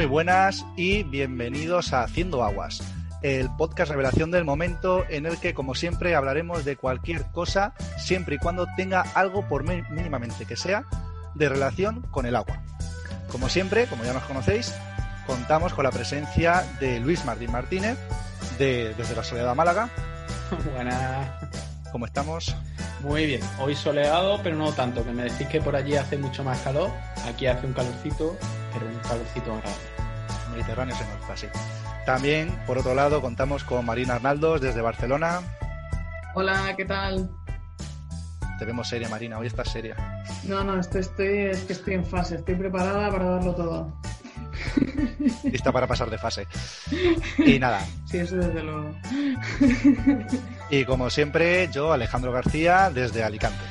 Muy buenas y bienvenidos a Haciendo Aguas, el podcast revelación del momento en el que, como siempre, hablaremos de cualquier cosa, siempre y cuando tenga algo, por mínimamente que sea, de relación con el agua. Como siempre, como ya nos conocéis, contamos con la presencia de Luis Martín Martínez, de, desde la Soledad Málaga. Buenas. ¿Cómo estamos? Muy bien, hoy soleado, pero no tanto, que me decís que por allí hace mucho más calor, aquí hace un calorcito, pero un calorcito agradable. Mediterráneo se nota, sí. También, por otro lado, contamos con Marina Arnaldos desde Barcelona. Hola, ¿qué tal? Te vemos seria, Marina, hoy estás seria. No, no, estoy, estoy, es que estoy en fase, estoy preparada para darlo todo. Lista para pasar de fase. Y nada. Sí, eso desde luego. Y como siempre, yo, Alejandro García, desde Alicante.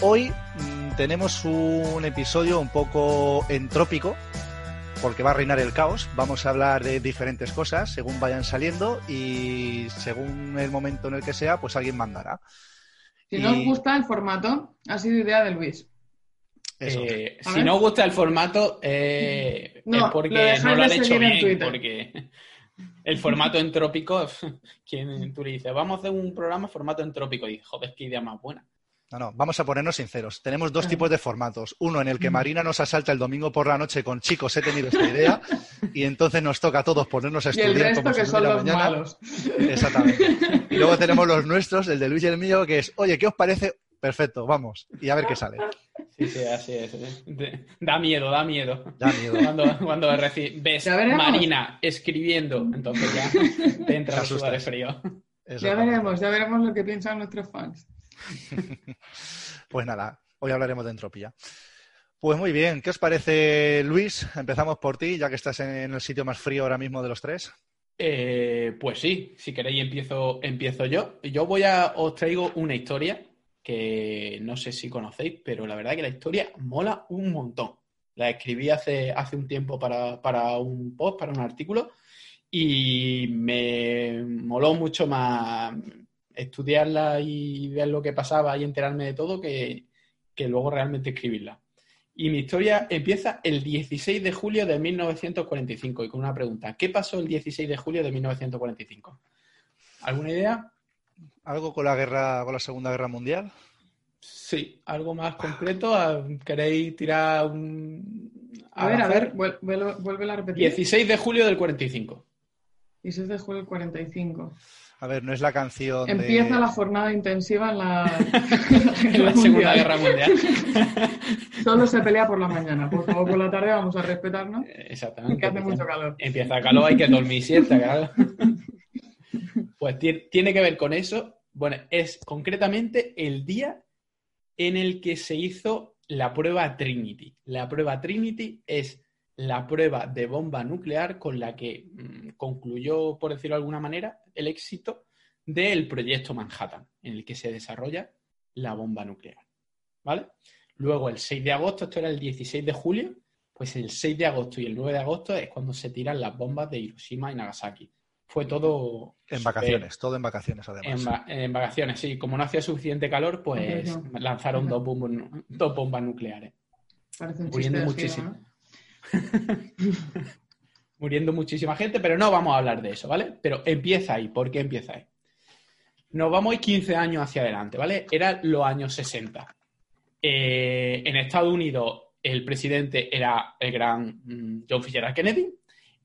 Hoy mmm, tenemos un episodio un poco entrópico, porque va a reinar el caos. Vamos a hablar de diferentes cosas según vayan saliendo y según el momento en el que sea, pues alguien mandará. Si y... no os gusta el formato, ha sido idea de Luis. Eh, si no os gusta el formato, eh, no, es porque no lo han hecho bien. Porque el formato entrópico, quien tú le dices, vamos a hacer un programa formato entrópico, y joder, qué idea más buena. No, no, vamos a ponernos sinceros. Tenemos dos tipos de formatos. Uno en el que Marina nos asalta el domingo por la noche con chicos, he tenido esta idea, y entonces nos toca a todos ponernos a estudiar y el resto como que si son no los mañana. malos. Exactamente. Y luego tenemos los nuestros, el de Luis y el mío, que es, oye, ¿qué os parece? Perfecto, vamos. Y a ver qué sale. Sí, sí, así es. Da miedo, da miedo. Da miedo. Cuando, cuando ves Marina escribiendo, entonces ya te entra el sudor de frío. Ya veremos, ya veremos lo que piensan nuestros fans. Pues nada, hoy hablaremos de entropía. Pues muy bien, ¿qué os parece, Luis? Empezamos por ti, ya que estás en el sitio más frío ahora mismo de los tres. Eh, pues sí, si queréis empiezo, empiezo yo. Yo voy a, os traigo una historia que no sé si conocéis, pero la verdad que la historia mola un montón. La escribí hace, hace un tiempo para, para un post, para un artículo, y me moló mucho más estudiarla y ver lo que pasaba y enterarme de todo que, que luego realmente escribirla. Y mi historia empieza el 16 de julio de 1945 y con una pregunta. ¿Qué pasó el 16 de julio de 1945? ¿Alguna idea? ¿Algo con la guerra, con la Segunda Guerra Mundial? Sí, algo más concreto. ¿Queréis tirar un... A, a ver, a ver, vuelve, vuelve a repetir. 16 de julio del 45. 16 de julio del 45. A ver, no es la canción. Empieza de... la jornada intensiva en la, en la Segunda Guerra Mundial. Solo se pelea por la mañana. Por favor, por la tarde vamos a respetarnos. Exactamente. Que hace mucho calor. Empieza calor, hay que dormir siesta, claro. Pues tiene que ver con eso. Bueno, es concretamente el día en el que se hizo la prueba Trinity. La prueba Trinity es la prueba de bomba nuclear con la que mmm, concluyó, por decirlo de alguna manera, el éxito del proyecto Manhattan, en el que se desarrolla la bomba nuclear. ¿Vale? Luego, el 6 de agosto, esto era el 16 de julio, pues el 6 de agosto y el 9 de agosto es cuando se tiran las bombas de Hiroshima y Nagasaki. Fue todo... En vacaciones, todo en vacaciones además. En, va en, vacaciones, sí. Como no hacía suficiente calor, pues lanzaron dos, bombas, dos, bombas, nucleares. Muriendo muchísimo. Muriendo muchísima gente, pero no vamos a hablar de eso, ¿vale? Pero empieza ahí. ¿Por qué empieza ahí? Nos vamos 15 años hacia adelante, ¿vale? Eran los años 60. Eh, en Estados Unidos el presidente era el gran mm, John Fitzgerald Kennedy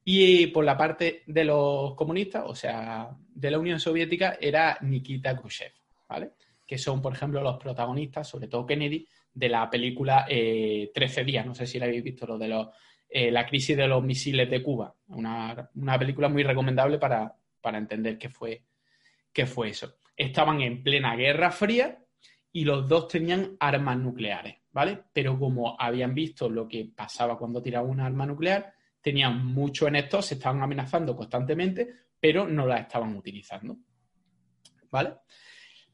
y por la parte de los comunistas, o sea, de la Unión Soviética, era Nikita Khrushchev, ¿vale? Que son, por ejemplo, los protagonistas, sobre todo Kennedy, de la película eh, 13 días. No sé si la habéis visto, lo de los, eh, la crisis de los misiles de Cuba. Una, una película muy recomendable para, para entender qué fue, qué fue eso. Estaban en plena Guerra Fría y los dos tenían armas nucleares, ¿vale? Pero como habían visto lo que pasaba cuando tiraban una arma nuclear, tenían mucho en esto, se estaban amenazando constantemente, pero no la estaban utilizando, ¿vale?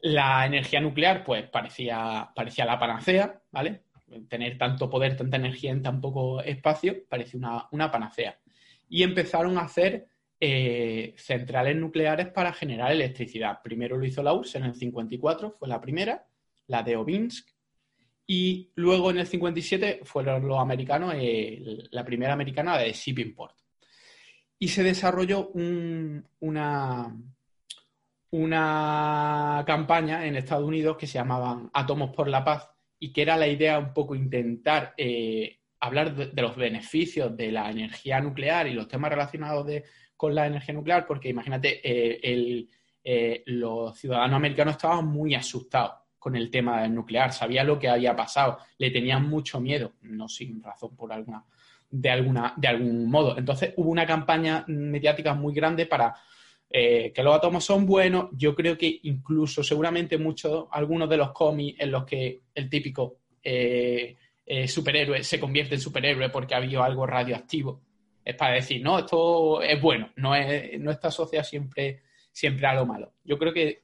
La energía nuclear, pues parecía, parecía la panacea, ¿vale? Tener tanto poder, tanta energía en tan poco espacio, parecía una, una panacea. Y empezaron a hacer eh, centrales nucleares para generar electricidad. Primero lo hizo la URSS en el 54, fue la primera, la de Obinsk, Y luego en el 57 fueron los americanos, la primera americana de Shippingport. Y se desarrolló una, una campaña en Estados Unidos que se llamaban Átomos por la Paz y que era la idea un poco intentar eh, hablar de, los beneficios de la energía nuclear y los temas relacionados con la energía nuclear, porque imagínate, eh, eh, los ciudadanos americanos estaban muy asustados con el tema del nuclear, sabían lo que había pasado, le tenían mucho miedo, no sin razón por alguna, de alguna, de algún modo. Entonces hubo una campaña mediática muy grande para eh, que los átomos son buenos. Yo creo que incluso seguramente muchos, algunos de los cómics en los que el típico eh, eh, superhéroe se convierte en superhéroe porque ha habido algo radioactivo, es para decir, no, esto es bueno, no, es, no está asociado siempre, siempre a lo malo. Yo creo que,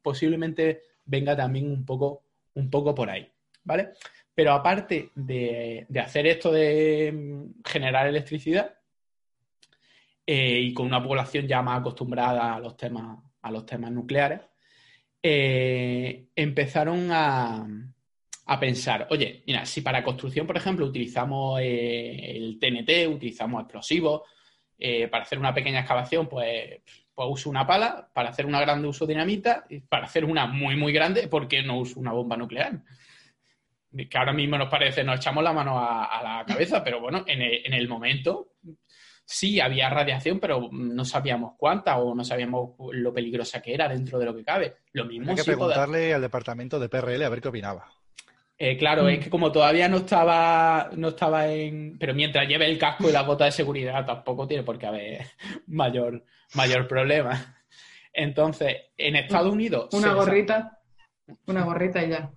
posiblemente venga también un poco, un poco por ahí, ¿vale? Pero aparte de hacer esto de mm, generar electricidad, eh, y con una población ya más acostumbrada a los temas, a los temas nucleares, eh, empezaron a, pensar, oye, mira, si para construcción, por ejemplo, utilizamos eh, el TNT, utilizamos explosivos, para hacer una pequeña excavación, pues, pues, uso una pala, para hacer una grande uso dinamita, y para hacer una muy, muy grande, ¿por qué no uso una bomba nuclear? Que ahora mismo nos parece, nos echamos la mano a, la cabeza, pero bueno, en en el momento sí había radiación, pero no sabíamos cuánta o no sabíamos lo peligrosa que era dentro de lo que cabe. Lo mismo. Hay que preguntarle al departamento de PRL a ver qué opinaba. Eh, claro, es que como todavía no estaba, no estaba en. Pero mientras lleve el casco y la bota de seguridad, tampoco tiene por qué haber mayor, mayor problema. Entonces, en Estados Unidos. Una gorrita. Una gorrita y ya.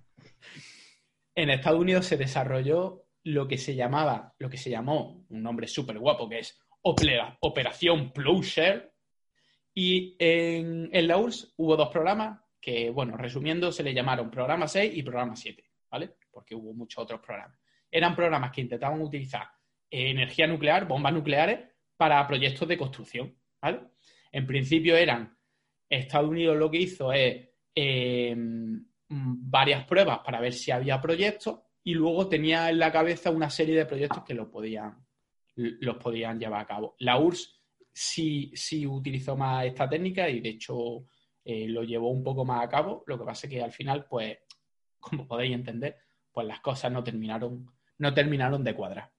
En Estados Unidos se desarrolló lo que se llamaba, lo que se llamó, un nombre súper guapo, que es Operación Plowshare. Y en, la URSS hubo dos programas que, bueno, resumiendo, se le llamaron programa 6 y programa 7, ¿vale? Porque hubo muchos otros programas. Eran programas que intentaban utilizar energía nuclear, bombas nucleares, para proyectos de construcción. En principio eran, Estados Unidos lo que hizo es em, varias pruebas para ver si había proyectos y luego tenía en la cabeza una serie de proyectos que lo podían, los podían llevar a cabo. La URSS sí, sí utilizó más esta técnica y de hecho eh, lo llevó un poco más a cabo. Lo que pasa es que al final, pues, como podéis entender, pues las cosas no terminaron, no terminaron de cuadrar.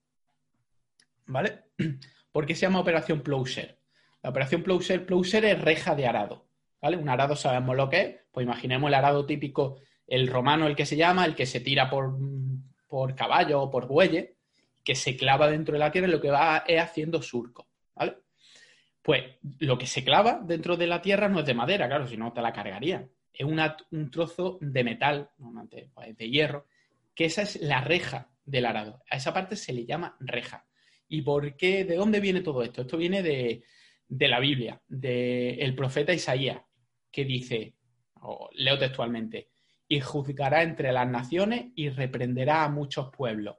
¿Vale? ¿Por qué se llama Operación Plowshare? La Operación Plowshare, Plowshare es reja de arado. ¿Vale? Un arado sabemos lo que es, pues imaginemos el arado típico, el romano, el que se llama, el que se tira por, por caballo o por bueyes, que se clava dentro de la tierra y lo que va es haciendo surco, ¿vale? Pues lo que se clava dentro de la tierra no es de madera, claro, si no te la cargaría. Es un trozo de metal, pues, de hierro, que esa es la reja del arado. A esa parte se le llama reja. ¿Y por qué? ¿De dónde viene todo esto? Esto viene de, la Biblia, del profeta Isaías, que dice, leo textualmente, y juzgará entre las naciones y reprenderá a muchos pueblos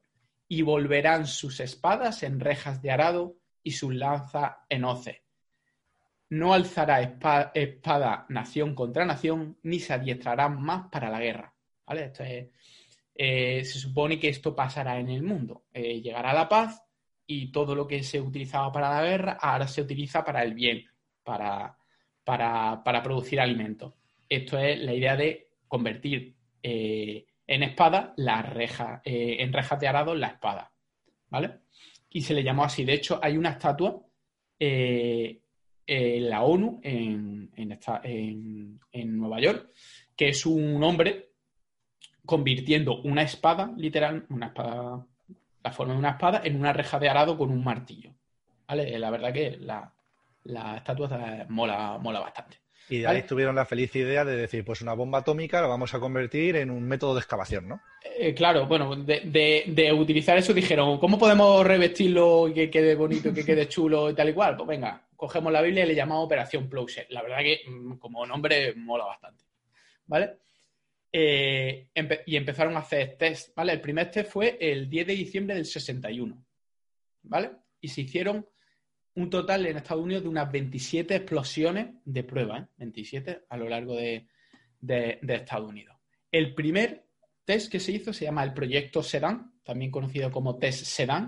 y volverán sus espadas en rejas de arado y sus lanzas en hoces. No alzará espada, nación contra nación, ni se adiestrarán más para la guerra. ¿Vale? Eh, se supone que esto pasará en el mundo. Eh, llegará la paz y todo lo que se utilizaba para la guerra ahora se utiliza para el bien, para, para, producir alimentos. Esto es la idea de convertir eh, en espada la reja, en rejas de arado la espada, ¿vale? Y se le llamó así. De hecho, hay una estatua en la ONU en, en, Nueva York, que es un hombre convirtiendo una espada, literal, una espada, la forma de una espada, en una reja de arado con un martillo. ¿Vale? La verdad que la, la estatua mola, mola bastante. Y de ahí tuvieron la feliz idea de decir, pues una bomba atómica la vamos a convertir en un método de excavación, ¿no? Eh, claro, bueno, de, utilizar eso dijeron, ¿cómo podemos revestirlo y que quede bonito, que quede chulo y tal y cual? Pues venga, cogemos la Biblia y le llamamos Operación Plowshare. La verdad que mm, como nombre mola bastante, ¿vale? Eh, y empezaron a hacer test, ¿vale? El primer test fue el 10 de diciembre del 61, ¿vale? Y se hicieron un total en Estados Unidos de unas 27 explosiones de prueba, ¿eh? 27 a lo largo de, Estados Unidos. El primer test que se hizo se llama el proyecto Sedan, también conocido como test Sedan.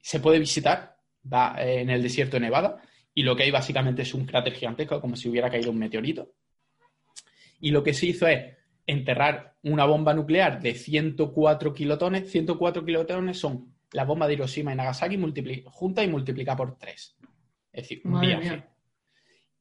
Se puede visitar, va eh, en el desierto de Nevada, y lo que hay básicamente es un cráter gigantesco, como si hubiera caído un meteorito. Y lo que se hizo es enterrar una bomba nuclear de 104 kilotones. 104 kilotones son la bomba de Hiroshima y Nagasaki junta y multiplica por 3. Es decir, un viaje.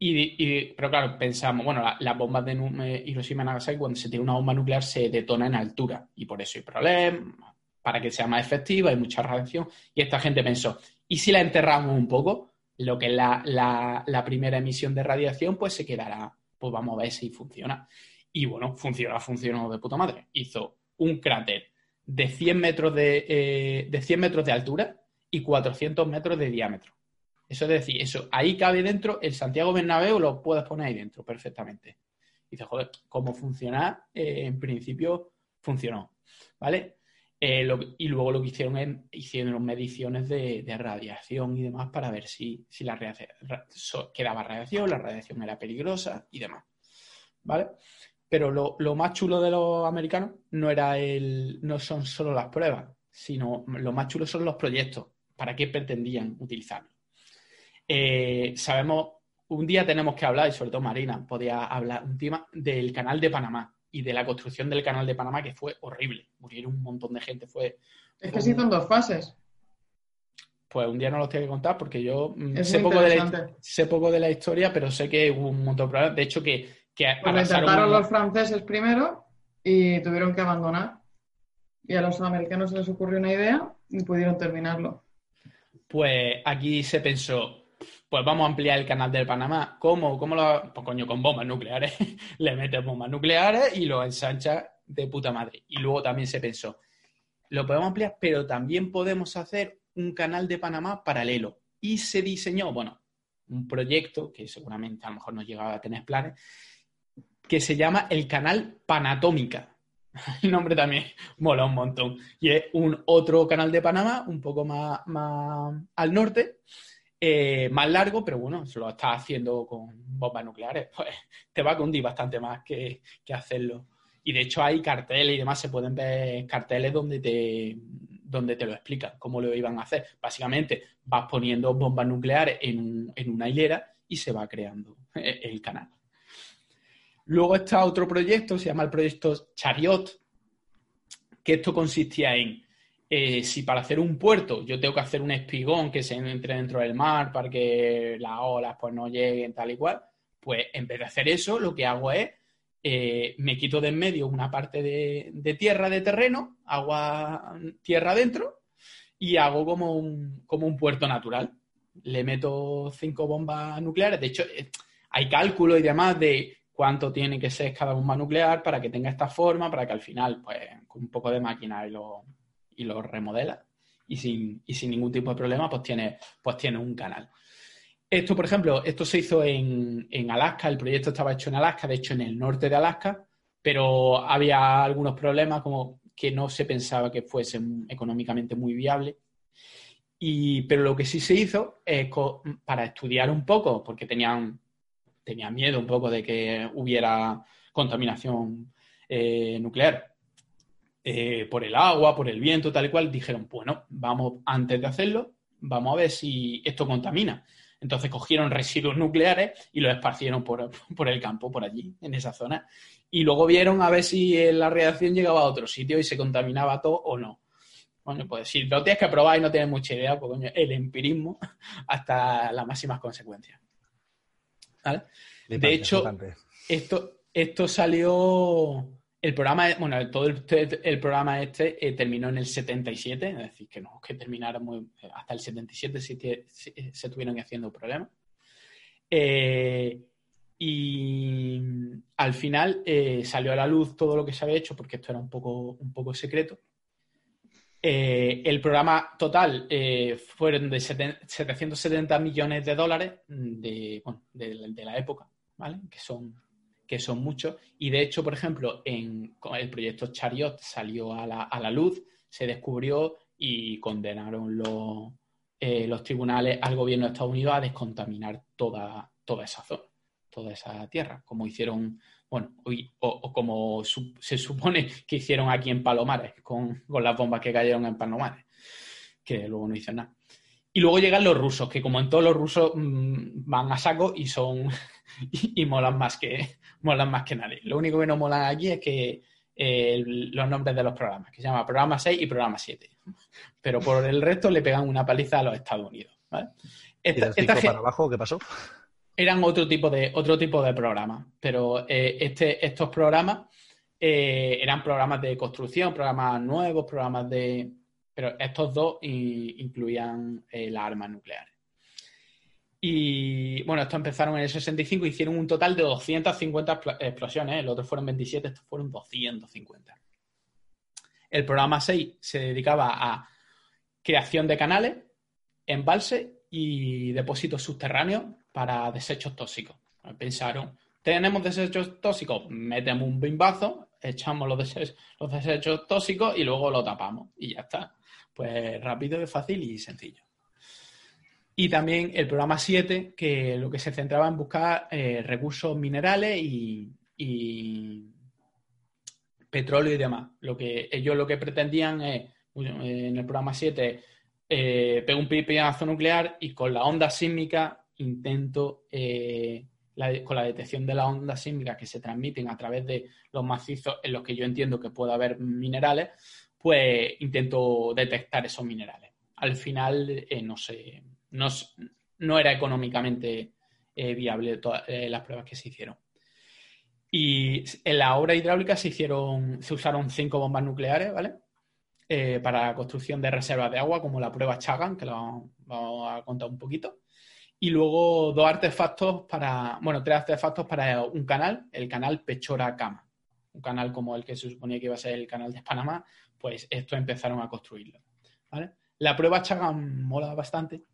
Y, pero claro, pensamos, bueno, las bombas de eh, Hiroshima y Nagasaki, cuando se tiene una bomba nuclear, se detona en altura. Y por eso hay problemas, para que sea más efectiva, hay mucha radiación. Y esta gente pensó, ¿y si la enterramos un poco? Lo que es la, la primera emisión de radiación, pues se quedará, pues vamos a ver si funciona. Y bueno, funcionó, funcionó de puta madre. Hizo un cráter de 100 metros de, eh, de 100 metros de altura y 400 metros de diámetro. Eso es decir, eso ahí cabe dentro, el Santiago Bernabéu lo puedes poner ahí dentro perfectamente. Y dices, joder, ¿cómo funciona? Eh, en principio funcionó, ¿vale? Eh, y luego lo que hicieron es hicieron mediciones de, radiación y demás para ver si, si la radiación, quedaba radiación, la radiación era peligrosa y demás, ¿vale? Pero lo, más chulo de los americanos no era el, no son solo las pruebas, sino lo más chulo son los proyectos. ¿Para qué pretendían utilizarlo? Eh, sabemos, un día tenemos que hablar, y sobre todo Marina podía hablar un tema del canal de Panamá y de la construcción del canal de Panamá, que fue horrible. Murieron un montón de gente. Fue, es que se hizo en dos fases. Pues un día no los tengo que contar porque yo mm, sé poco, de la, sé poco de la historia, pero sé que hubo un montón de problemas. De hecho, que que pues intentaron los franceses primero y tuvieron que abandonar. Y a los americanos se les ocurrió una idea y pudieron terminarlo. Pues aquí se pensó, pues vamos a ampliar el canal del Panamá. ¿Cómo? ¿Cómo lo...? Pues coño, con bombas nucleares. Le metes bombas nucleares y lo ensancha de puta madre. Y luego también se pensó, lo podemos ampliar, pero también podemos hacer un canal de Panamá paralelo. Y se diseñó, bueno, un proyecto que seguramente a lo mejor no llegaba a tener planes, que se llama el canal Panatómica. El nombre también mola un montón. Y es un otro canal de Panamá, un poco más, al norte, eh, más largo, pero bueno, se lo está haciendo con bombas nucleares. Pues te va a cundir bastante más que, hacerlo. Y de hecho hay carteles y demás, se pueden ver carteles donde te, donde te lo explican, cómo lo iban a hacer. Básicamente vas poniendo bombas nucleares en, en una hilera y se va creando el canal. Luego está otro proyecto, se llama el proyecto Chariot, que esto consistía en, eh, si para hacer un puerto yo tengo que hacer un espigón que se entre dentro del mar para que las olas pues no lleguen tal y cual, pues en vez de hacer eso, lo que hago es, eh, me quito de en medio una parte de, tierra, de terreno, agua, tierra adentro, y hago como un, como un puerto natural. Le meto cinco bombas nucleares. De hecho, eh, hay cálculos y demás de cuánto tiene que ser cada bomba nuclear para que tenga esta forma, para que al final, pues, con un poco de máquina y lo, y lo remodela y sin, sin ningún tipo de problema, pues tiene, pues tiene un canal. Esto, por ejemplo, esto se hizo en, en Alaska, el proyecto estaba hecho en Alaska, de hecho en el norte de Alaska, pero había algunos problemas como que no se pensaba que fuese económicamente muy viable. Y, pero lo que sí se hizo es para estudiar un poco, porque tenían tenía miedo un poco de que hubiera contaminación eh, nuclear eh, por el agua, por el viento, tal y cual, dijeron, bueno, vamos, antes de hacerlo, vamos a ver si esto contamina. Entonces cogieron residuos nucleares y los esparcieron por, por, el campo, por allí, en esa zona. Y luego vieron a ver si la reacción llegaba a otro sitio y se contaminaba todo o no. Bueno, pues si lo tienes que probar y no tienes mucha idea, pues el empirismo hasta las máximas consecuencias. De hecho, esto, esto salió. El programa, bueno, todo el, programa este eh, terminó en el 77, es decir, que no que terminara muy, hasta el 77 sí, se tuvieron haciendo problemas. Eh, y al final eh, salió a la luz todo lo que se había hecho, porque esto era un poco, un poco secreto. el programa total fueron de 770 millones de dólares de, de la época que son, que son muchos. Y de hecho, por ejemplo, en el proyecto Chariot salió a la, luz, se descubrió y condenaron los, eh, los tribunales al gobierno de Estados Unidos a descontaminar toda, toda esa zona, toda esa tierra, como hicieron bueno, o, como se supone que hicieron aquí en Palomares, con, las bombas que cayeron en Palomares, que luego no hicieron nada. Y luego llegan los rusos, que como en todos los rusos mm, van a saco y son y, molan más que molan más que nadie. Lo único que no molan aquí es que eh, los nombres de los programas, que se llama programa 6 y programa 7. Pero por el resto le pegan una paliza a los Estados Unidos. ¿vale? Esta, ¿Y para abajo qué pasó? eran otro tipo de, otro tipo de programas, pero eh, este, estos programas eh, eran programas de construcción, programas nuevos, programas de... Pero estos dos incluían eh, las armas nucleares. Y bueno, estos empezaron en el 65 hicieron un total de 250 explosiones, los otros fueron 27, estos fueron 250. El programa 6 se dedicaba a creación de canales, embalse y depósitos subterráneos para desechos tóxicos. Pensaron, tenemos desechos tóxicos, metemos un bimbazo, echamos los, los desechos tóxicos y luego lo tapamos y ya está. Pues rápido, fácil y sencillo. Y también el programa 7, que lo que se centraba en buscar eh, recursos minerales y, petróleo y demás. Lo que ellos lo que pretendían es, en el programa 7, eh, un pipiazo nuclear y con la onda sísmica intento, eh, con la detección de las ondas sísmicas que se transmiten a través de los macizos en los que yo entiendo que puede haber minerales, pues intento detectar esos minerales. Al final, eh, no sé, no, era económicamente eh, viable todas las pruebas que se hicieron. Y en la obra hidráulica se hicieron, se usaron cinco bombas nucleares, ¿vale? para la construcción de reservas de agua, como la prueba Chagan, que lo vamos a contar un poquito y luego dos artefactos para, bueno, tres artefactos para un canal, el canal Pechora Cama. Un canal como el que se suponía que iba a ser el canal de Panamá, pues estos empezaron a construirlo. La prueba Chagan mola bastante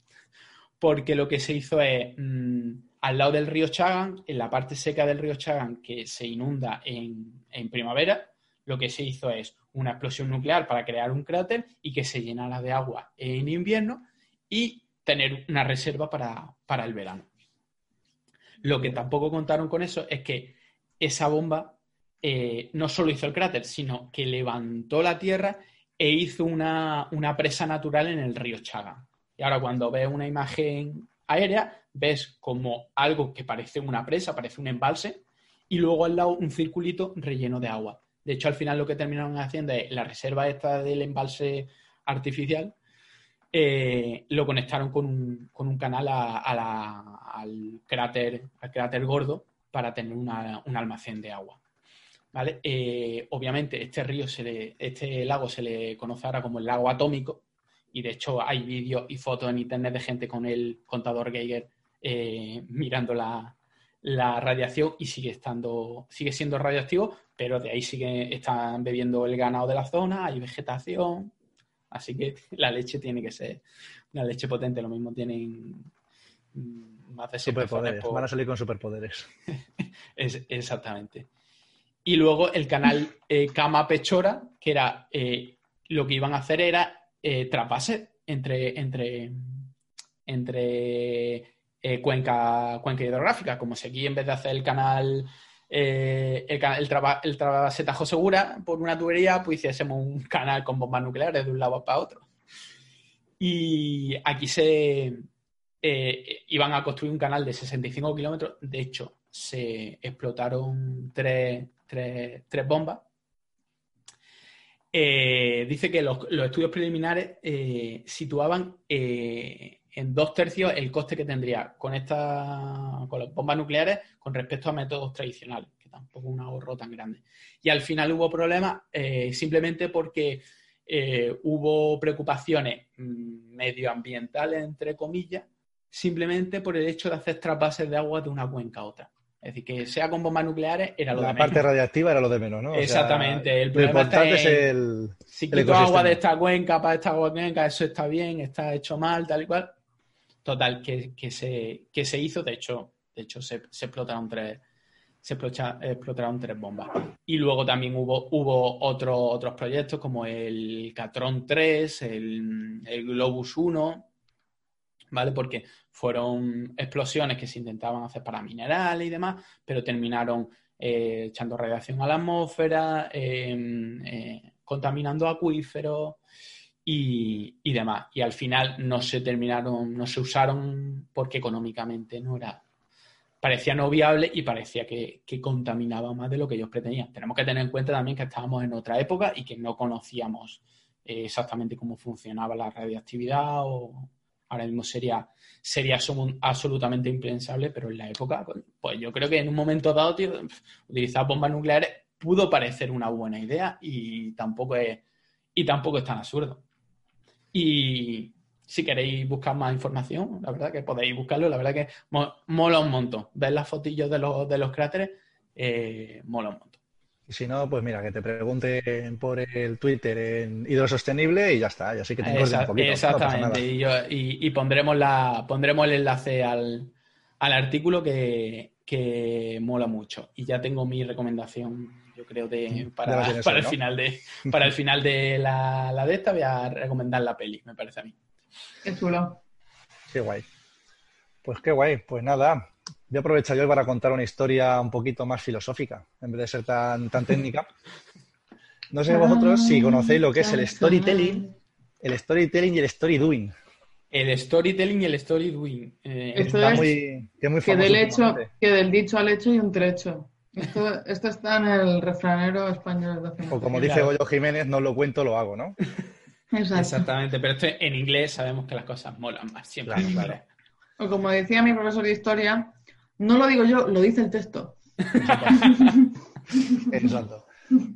porque lo que se hizo es, mm, al lado del río Chagan, en la parte seca del río Chagan que se inunda en, primavera, lo que se hizo es una explosión nuclear para crear un cráter y que se llenara de agua en invierno y tener una reserva para, el verano. Lo que tampoco contaron con eso es que esa bomba eh, no solo hizo el cráter, sino que levantó la tierra e hizo una, presa natural en el río Chaga. Y ahora cuando ves una imagen aérea, ves como algo que parece una presa, parece un embalse, y luego al lado un circulito relleno de agua. De hecho, al final lo que terminaron haciendo es la reserva esta del embalse artificial, eh, lo conectaron con un, canal al, cráter, al cráter gordo para tener un almacén de agua. Eh, obviamente, este río, se le, este lago se le conoce ahora como el lago atómico, y de hecho hay vídeos y fotos en internet de gente con el contador Geiger eh, mirando la, la, radiación y sigue estando, sigue siendo radioactivo, pero de ahí sigue, están bebiendo el ganado de la zona, hay vegetación, Así que la leche tiene que ser una leche potente. Lo mismo tienen mm, más de superpoderes. Van a salir con superpoderes. es, exactamente. Y luego el canal eh, Cama Pechora, que era eh, lo que iban a hacer era eh, entre, entre, entre cuenca, cuenca hidrográfica. Como si aquí en vez de hacer el canal eh, el, el, traba, el Tajo Segura por una tubería, pues hiciésemos un canal con bombas nucleares de un lado para otro. Y aquí se eh, iban a construir un canal de 65 kilómetros. De hecho, se explotaron tres, bombas. Eh, dice que los, estudios preliminares situaban en dos tercios el coste que tendría con esta, con las bombas nucleares con respecto a métodos tradicionales, que tampoco es un ahorro tan grande. Y al final hubo problemas eh, simplemente porque eh, hubo preocupaciones mm, medioambientales, entre comillas, simplemente por el hecho de hacer trasvases de agua de una cuenca a otra. Es decir, que sea con bombas nucleares era lo de menos. La parte radiactiva era lo de menos, ¿no? Exactamente. el problema importante es el. Si quito agua de esta cuenca para esta cuenca, eso está bien, está hecho mal, tal y cual. Total, que, se, que se hizo, de hecho, de hecho se, explotaron tres, se explotaron tres bombas. Y luego también hubo, hubo otros proyectos como el Catron 3, el, Globus 1, ¿vale? Porque fueron explosiones que se intentaban hacer para minerales y demás, pero terminaron eh, echando radiación a la atmósfera, em, eh, contaminando acuíferos y, y, demás. Y al final no se terminaron, no se usaron porque económicamente no era, parecía no viable y parecía que, que contaminaba más de lo que ellos pretendían. Tenemos que tener en cuenta también que estábamos en otra época y que no conocíamos eh, exactamente cómo funcionaba la radiactividad o, ahora mismo sería, sería absolutamente impensable, pero en la época, pues yo creo que en un momento dado utilizar bombas nucleares pudo parecer una buena idea y tampoco es, y tampoco es tan absurdo. Y si queréis buscar más información, la verdad que podéis buscarlo, la verdad que mola un montón. Ver las fotillos de los, de los cráteres, eh, mola un montón. Y si no, pues mira, que te pregunten por el Twitter en hidrosostenible y ya está. Y así que te un poquito. Exactamente. y, pondremos, la, pondremos el enlace al, artículo que, mola mucho. Y ya tengo mi recomendación, yo creo, de, para, el final de para el final de la, la de esta. Voy a recomendar la peli, me parece a mí. Qué chulo. Qué guay. Pues qué guay. Pues nada, Voy a aprovechar yo para contar una historia un poquito más filosófica, en vez de ser tan, tan técnica. No sé vosotros si conocéis lo que es el storytelling, el storytelling y el story doing. El storytelling y el story doing. Eh, esto es muy, que, del hecho, que del dicho al hecho y un trecho. Esto, esto está en el refranero español. De o como dice Goyo Jiménez, no lo cuento, lo hago, ¿no? Exactamente, pero esto en inglés sabemos que las cosas molan más siempre. O como decía mi profesor de historia, no lo digo yo, lo dice el texto. Exacto.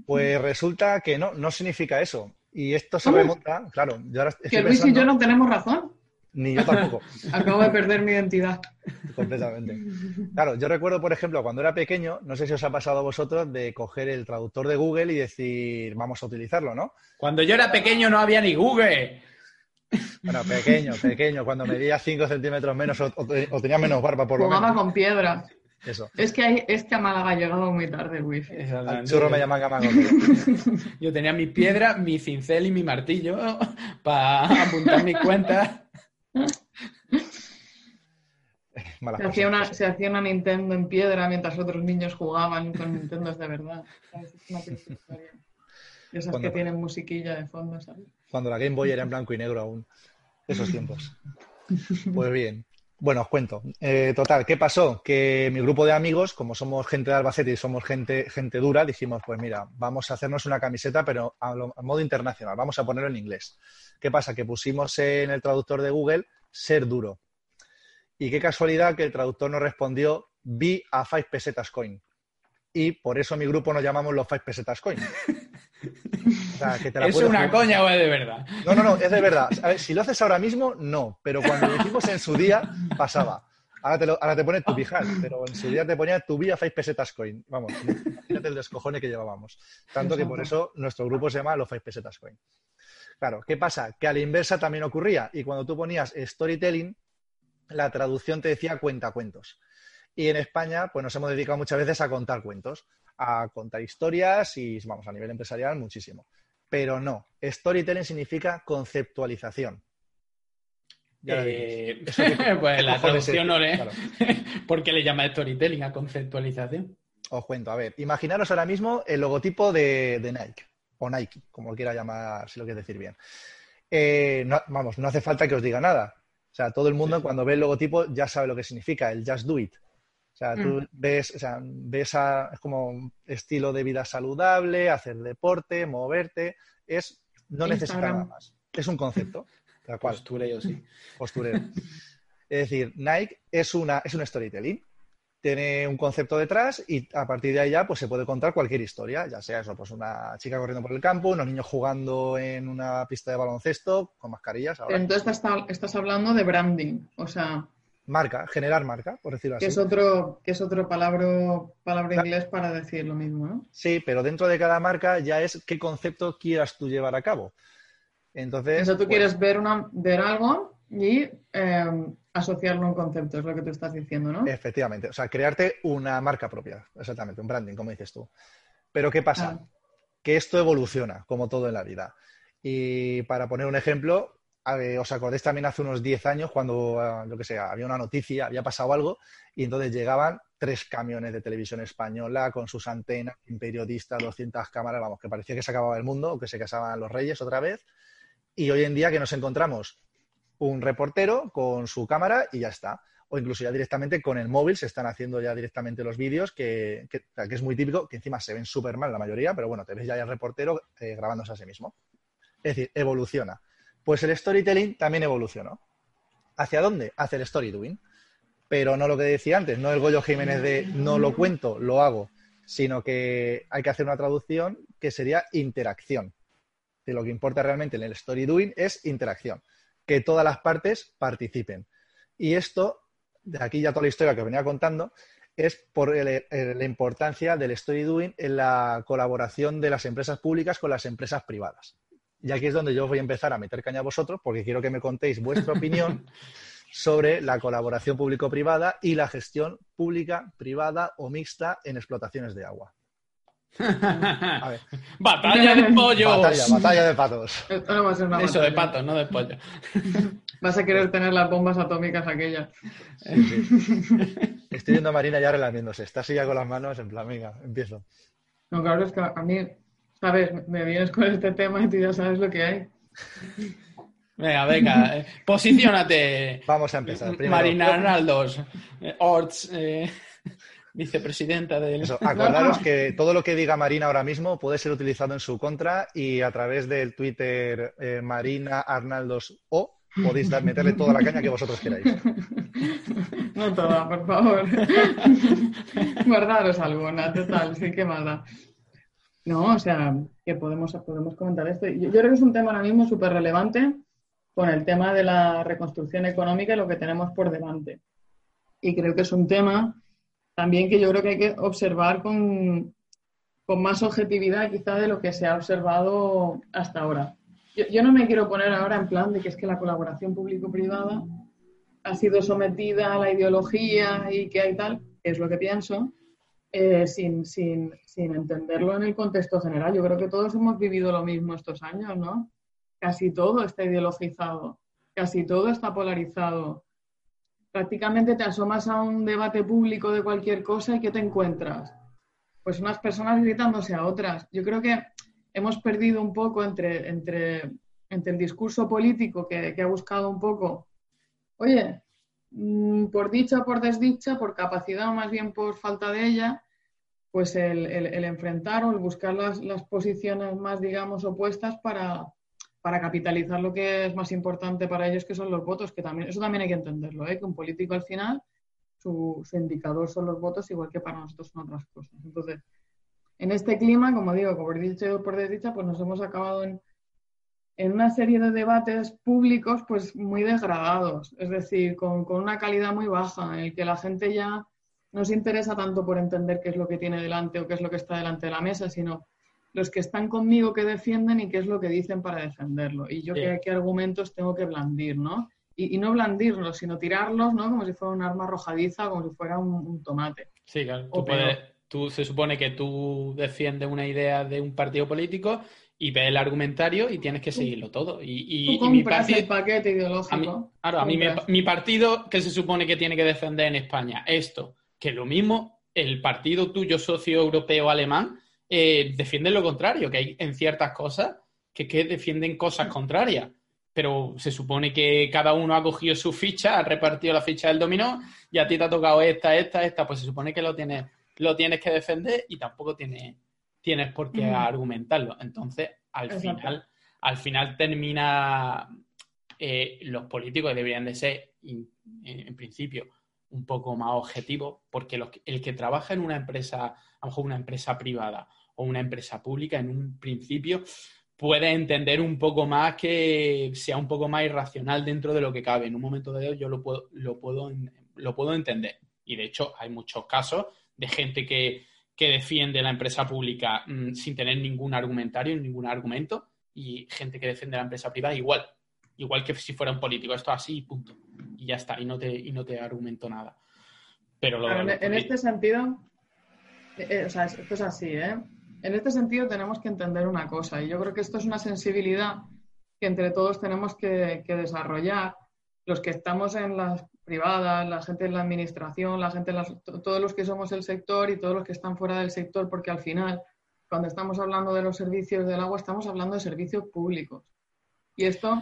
Pues resulta que no, no significa eso. Y esto se remonta, claro. Yo que Luis y yo no tenemos razón. Ni yo tampoco. Acabo de perder mi identidad. Completamente. Claro, yo recuerdo, por ejemplo, cuando era pequeño, no sé si os ha pasado a vosotros, de coger el traductor de Google y decir, vamos a utilizarlo, ¿no? Cuando yo era pequeño no había ni Google. Bueno, pequeño, pequeño, cuando medía 5 centímetros menos o, tenía menos barba por lo menos. Jugaba con piedra. Eso. Es que, hay, es que a Málaga ha llegado muy tarde el wifi. Al churro me llaman Gamago. Yo tenía mi piedra, mi cincel y mi martillo para apuntar mis cuentas. Se hacía, una, se hacía, una, Nintendo en piedra mientras otros niños jugaban con Nintendo de verdad. Es una Esas que tienen musiquilla de fondo, ¿sabes? Cuando la Game Boy era en blanco y negro aún. Esos tiempos. Pues bien. Bueno, os cuento. Eh, total, ¿qué pasó? Que mi grupo de amigos, como somos gente de Albacete y somos gente, gente dura, dijimos, pues mira, vamos a hacernos una camiseta, pero a, modo internacional, vamos a ponerlo en inglés. ¿Qué pasa? Que pusimos en el traductor de Google ser duro. Y qué casualidad que el traductor nos respondió, be a five pesetas coin. Y por eso mi grupo nos llamamos los five pesetas coin. ¿Es una coña o es de verdad? No, no, no, es de verdad. A ver, si lo haces ahora mismo, no. Pero cuando lo hicimos en su día, pasaba. Ahora te, ahora te pone tu pijal, pero en su día te ponía tu vía 5 pesetas coin. Vamos, imagínate el descojone que llevábamos. Tanto que por eso nuestro grupo se llama los 5 pesetas coin. Claro, ¿qué pasa? Que a la inversa también ocurría. Y cuando tú ponías storytelling, la traducción te decía cuenta cuentos. Y en España, pues nos hemos dedicado muchas veces a contar cuentos a contar historias y, vamos, a nivel empresarial muchísimo. Pero no, storytelling significa conceptualización. Eh, pues la traducción no le... ¿Por qué le llama storytelling a conceptualización? Os cuento, a ver, imaginaros ahora mismo el logotipo de, Nike, o Nike, como quiera llamar, si lo quieres decir bien. Eh, vamos, no hace falta que os diga nada. O sea, todo el mundo cuando ve el logotipo ya sabe lo que significa, el just do it sea, tú mm. ves, o sea, ves a, es como estilo de vida saludable, hacer deporte, moverte, es no necesita nada más. Es un concepto. Tal cual. Postureo, sí. Postureo. es decir, Nike es una, es un storytelling. Tiene un concepto detrás y a partir de ahí ya pues, se puede contar cualquier historia, ya sea eso, pues una chica corriendo por el campo, unos niños jugando en una pista de baloncesto con mascarillas. Entonces estás hablando de branding, o sea, marca, generar marca, por decirlo así. Que es otro, que es otro palabra, palabra inglés para decir lo mismo, ¿no? Sí, pero dentro de cada marca ya es qué concepto quieras tú llevar a cabo. Entonces. Eso tú quieres pues ver una, ver algo y em, asociarlo a un concepto, es lo que tú estás diciendo, ¿no? Efectivamente. O sea, crearte una marca propia, exactamente, un branding, como dices tú. Pero ¿qué pasa? Ah. Que esto evoluciona, como todo en la vida. Y para poner un ejemplo, os acordáis también hace unos 10 años cuando, ah, que sea, había una noticia, había pasado algo y entonces llegaban tres camiones de televisión española con sus antenas, un periodista, 200 cámaras, vamos, que parecía que se acababa el mundo o que se casaban los reyes otra vez. Y hoy en día que nos encontramos un reportero con su cámara y ya está. O incluso ya directamente con el móvil se están haciendo ya directamente los vídeos, que, es muy típico, que encima se ven súper mal la mayoría, pero bueno, te ves ya el reportero eh, grabándose a sí mismo. Es decir, evoluciona. Pues el storytelling también evolucionó. ¿Hacia dónde? Hacia el story doing pero no lo que decía antes, no el Goyo Jiménez de no lo cuento, lo hago, sino que hay que hacer una traducción que sería interacción. De lo que importa realmente en el story doing es interacción, que todas las partes participen. Y esto, de aquí ya toda la historia que venía contando, es por la importancia del story doing en la colaboración de las empresas públicas con las empresas privadas. Y aquí es donde yo voy a empezar a meter caña a vosotros, porque quiero que me contéis vuestra opinión sobre la colaboración público-privada y la gestión pública, privada o mixta en explotaciones de agua. batalla de pollos. Batalla, de patos. Eso de patos, no de pollo. Vas a querer tener las bombas atómicas aquellas. Estoy viendo a Marina ya relamiéndose. Está así ya con las manos en plan, venga, empiezo. No, claro, es que a mí, sabes, me vienes con este tema y tú ya sabes lo que hay. Venga, venga, eh, posiciónate. Vamos a empezar. Marina Arnaldos, eh, Orts, eh, vicepresidenta del. Eso, acordaros que todo lo que diga Marina ahora mismo puede ser utilizado en su contra y a través del Twitter Marina Arnaldos O podéis meterle toda la caña que vosotros queráis. No toda, por favor. Guardaros alguna, total, sí que mala. No, o sea, que podemos, podemos comentar esto. yo creo que es un tema ahora mismo súper relevante con el tema de la reconstrucción económica y lo que tenemos por delante. Y creo que es un tema también que yo creo que hay que observar con, con más objetividad quizá de lo que se ha observado hasta ahora. Yo, no me quiero poner ahora en plan de que es que la colaboración público-privada ha sido sometida a la ideología y que hay tal, es lo que pienso, eh, sin, sin, sin entenderlo en el contexto general. Yo creo que todos hemos vivido lo mismo estos años, ¿no? casi todo está ideologizado, casi todo está polarizado. Prácticamente te asomas a un debate público de cualquier cosa y ¿qué te encuentras? Pues unas personas gritándose a otras. Yo creo que hemos perdido un poco entre, entre, entre el discurso político que, ha buscado un poco, oye, por dicha o por desdicha, por capacidad o más bien por falta de ella, pues el, enfrentar o el buscar las, posiciones más, digamos, opuestas para, capitalizar lo que es más importante para ellos, que son los votos, que también, eso también hay que entenderlo, ¿eh? que un político al final, su, indicador son los votos, igual que para nosotros son otras cosas. Entonces, en este clima, como digo, por dicha y por desdicha, pues nos hemos acabado en, en una serie de debates públicos pues muy degradados, es decir, con, con, una calidad muy baja, en el que la gente ya no se interesa tanto por entender qué es lo que tiene delante o qué es lo que está delante de la mesa, sino los que están conmigo que defienden y qué es lo que dicen para defenderlo. Y yo qué, argumentos tengo que blandir, ¿no? Y, no blandirlos, sino tirarlos, ¿no? Como si fuera un arma arrojadiza, como si fuera un, tomate. Sí, claro. Tú, se supone que tú defiendes una idea de un partido político y ves el argumentario y tienes que seguirlo todo. Y, y, mi partido, el paquete ideológico. claro, a mí mi partido que se supone que tiene que defender en España esto, que lo mismo el partido tuyo socio europeo alemán eh, defienden lo contrario, que hay en ciertas cosas que, defienden cosas contrarias. Pero se supone que cada uno ha cogido su ficha, ha repartido la ficha del dominó y a ti te ha tocado esta, esta, esta. Pues se supone que lo tienes, lo tienes que defender y tampoco tienes, tienes por qué argumentarlo. Entonces, al final, al final termina eh, los políticos deberían de ser, en principio, un poco más objetivos, porque el que trabaja en una empresa, a lo mejor una empresa privada o una empresa pública en un principio puede entender un poco más que sea un poco más irracional dentro de lo que cabe. En un momento de yo lo puedo, lo puedo, lo puedo entender. Y de hecho hay muchos casos de gente que, defiende la empresa pública mm, sin tener ningún argumentario, ningún argumento, y gente que defiende la empresa privada igual. Igual que si fuera un político. Esto así y punto. Y ya está. Y no te, y no te argumento nada. Pero en este sentido, eh, eh, o sea, esto es así, ¿eh? En este sentido tenemos que entender una cosa, y yo creo que esto es una sensibilidad que entre todos tenemos que, desarrollar, los que estamos en las privadas, la gente en la administración, la gente todos los que somos el sector y todos los que están fuera del sector, porque al final, cuando estamos hablando de los servicios del agua, estamos hablando de servicios públicos. Y esto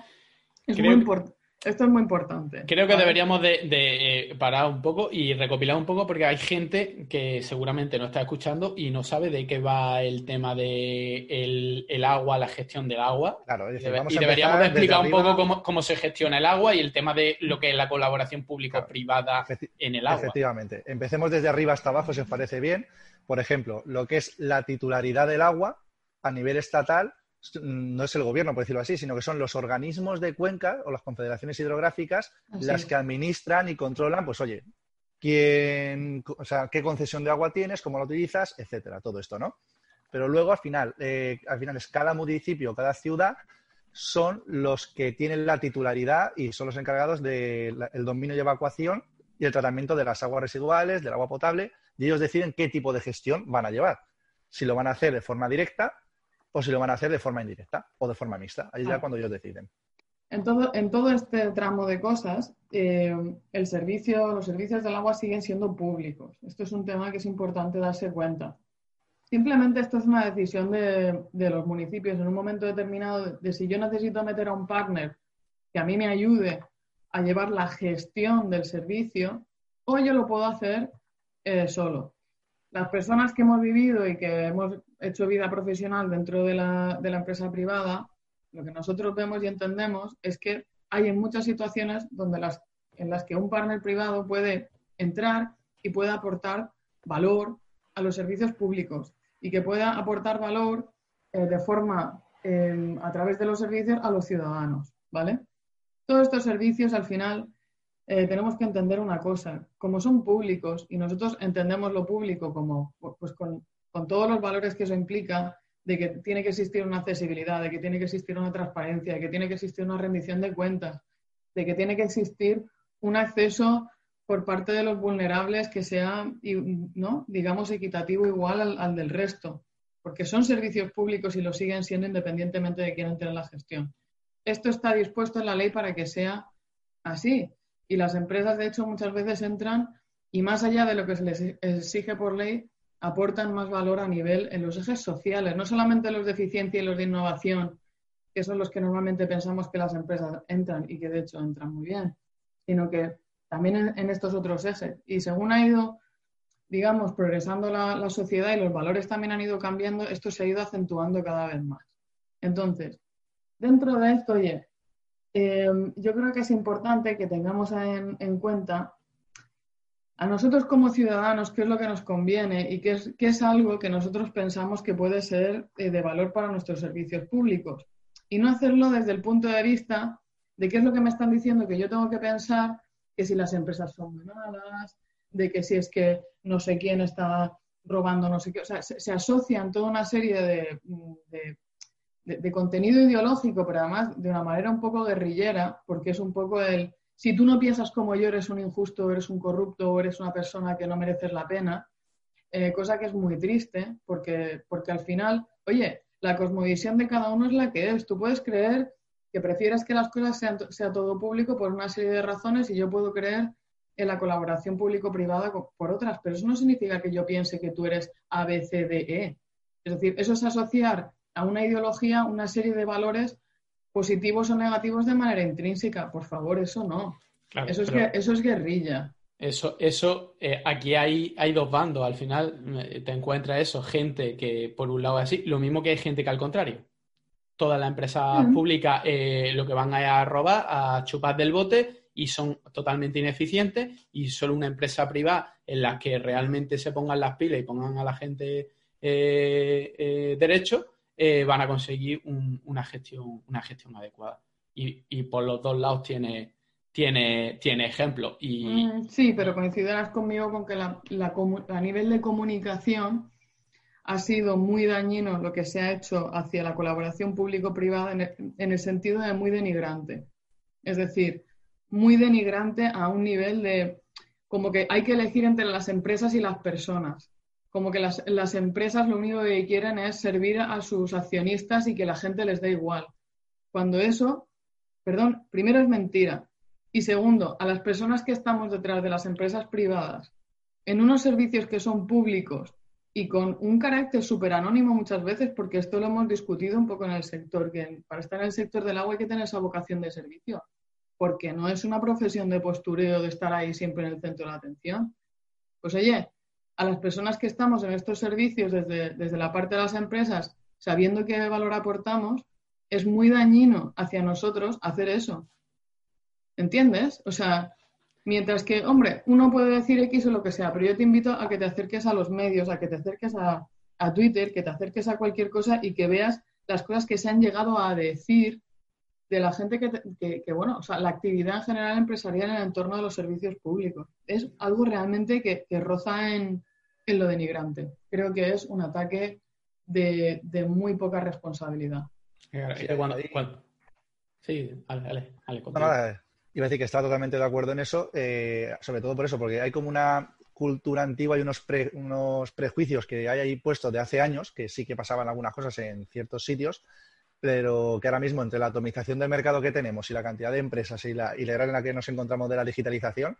es muy importante. Esto es muy importante. Creo que deberíamos de, eh, parar un poco y recopilar un poco porque hay gente que seguramente no está escuchando y no sabe de qué va el tema de el, agua, la gestión del agua. Claro, y deberíamos de explicar un poco cómo, se gestiona el agua y el tema de lo que es la colaboración público-privada en el agua. Efectivamente. Empecemos desde arriba hasta abajo, si os parece bien. Por ejemplo, lo que es la titularidad del agua a nivel estatal no es el gobierno, por decirlo así, sino que son los organismos de cuenca o las confederaciones hidrográficas las que administran y controlan, pues oye, quién, o sea, qué concesión de agua tienes, cómo la utilizas, etcétera, todo esto, ¿no? Pero luego al final, eh, al final es cada municipio, cada ciudad son los que tienen la titularidad y son los encargados del dominio de evacuación y el tratamiento de las aguas residuales, del agua potable, y ellos deciden qué tipo de gestión van a llevar. Si lo van a hacer de forma directa o si lo van a hacer de forma indirecta o de forma mixta. Ahí ya ah. cuando ellos deciden. En todo, en todo este tramo de cosas, eh, el servicio, los servicios del agua siguen siendo públicos. Esto es un tema que es importante darse cuenta. Simplemente esto es una decisión de, de los municipios en un momento determinado de, si yo necesito meter a un partner que a mí me ayude a llevar la gestión del servicio o yo lo puedo hacer eh, solo. Las personas que hemos vivido y que hemos hecho vida profesional dentro de la, empresa privada, lo que nosotros vemos y entendemos es que hay en muchas situaciones donde las, en las que un partner privado puede entrar y puede aportar valor a los servicios públicos y que pueda aportar valor eh, de forma em, a través de los servicios a los ciudadanos, ¿vale? Todos estos servicios al final eh, tenemos que entender una cosa, como son públicos y nosotros entendemos lo público como pues con todos los valores que eso implica, de que tiene que existir una accesibilidad, de que tiene que existir una transparencia, de que tiene que existir una rendición de cuentas, de que tiene que existir un acceso por parte de los vulnerables que sea, ¿no? digamos, equitativo igual al, del resto, porque son servicios públicos y lo siguen siendo independientemente de quién entre en la gestión. Esto está dispuesto en la ley para que sea así. Y las empresas, de hecho, muchas veces entran y más allá de lo que se les exige por ley, aportan más valor a nivel en los ejes sociales, no solamente los de eficiencia y los de innovación, que son los que normalmente pensamos que las empresas entran y que de hecho entran muy bien, sino que también en, estos otros ejes. Y según ha ido, digamos, progresando la, sociedad y los valores también han ido cambiando, esto se ha ido acentuando cada vez más. Entonces, dentro de esto, oye, eh, yo creo que es importante que tengamos en cuenta a nosotros como ciudadanos qué es lo que nos conviene y qué es, es algo que nosotros pensamos que puede ser eh, de valor para nuestros servicios públicos. Y no hacerlo desde el punto de vista de qué es lo que me están diciendo que yo tengo que pensar, que si las empresas son malas, de que si es que no sé quién está robando no sé qué. O sea, se, asocian toda una serie de contenido ideológico, pero además de una manera un poco guerrillera, porque es un poco el si tú no piensas como yo, eres un injusto, eres un corrupto, o eres una persona que no mereces la pena, eh, cosa que es muy triste, porque, porque al final, oye, la cosmovisión de cada uno es la que es. Tú puedes creer que prefieres que las cosas sean sea todo público por una serie de razones y yo puedo creer en la colaboración público-privada por otras, pero eso no significa que yo piense que tú eres A, B, C, D, E. Es decir, eso es asociar a una ideología una serie de valores positivos o negativos de manera intrínseca. Por favor, eso no. eso, es eso es guerrilla. Eso, eso eh, aquí hay, hay dos bandos. Al final eh, te encuentras eso, gente que por un lado es así, lo mismo que hay gente que al contrario. Toda la empresa pública eh, lo que van a robar, a chupar del bote y son totalmente ineficientes y solo una empresa privada en la que realmente se pongan las pilas y pongan a la gente derecho, eh, van a conseguir una, gestión, una gestión adecuada. Y, por los dos lados tiene, tiene, tiene ejemplos. Y... Mm, sí, pero coincidirás conmigo con que la, a nivel de comunicación ha sido muy dañino lo que se ha hecho hacia la colaboración público-privada en, en el sentido de muy denigrante. Es decir, muy denigrante a un nivel de como que hay que elegir entre las empresas y las personas como que las, las, empresas lo único que quieren es servir a sus accionistas y que la gente les dé igual. Cuando eso, perdón, primero es mentira. Y segundo, a las personas que estamos detrás de las empresas privadas, en unos servicios que son públicos y con un carácter súper anónimo muchas veces, porque esto lo hemos discutido un poco en el sector, que para estar en el sector del agua hay que tener esa vocación de servicio, porque no es una profesión de postureo de estar ahí siempre en el centro de la atención. Pues oye, a las personas que estamos en estos servicios desde, desde la parte de las empresas, sabiendo qué valor aportamos, es muy dañino hacia nosotros hacer eso. ¿Entiendes? O sea, Mientras que, hombre, uno puede decir X o lo que sea, pero yo te invito a que te acerques a los medios, a que te acerques a, Twitter, que te acerques a cualquier cosa y que veas las cosas que se han llegado a decir de la gente que, bueno, o sea, la actividad en general empresarial en el entorno de los servicios públicos. Es algo realmente que, roza en, lo denigrante. Creo que es un ataque de, muy poca responsabilidad. Sí, dale, dale, dale Iba a decir que está totalmente de acuerdo en eso, eh, sobre todo por eso, porque hay como una cultura antigua y unos, unos prejuicios que hay ahí puestos de hace años, que sí que pasaban algunas cosas en ciertos sitios, pero que ahora mismo entre la atomización del mercado que tenemos y la cantidad de empresas y la, y la era en la que nos encontramos de la digitalización,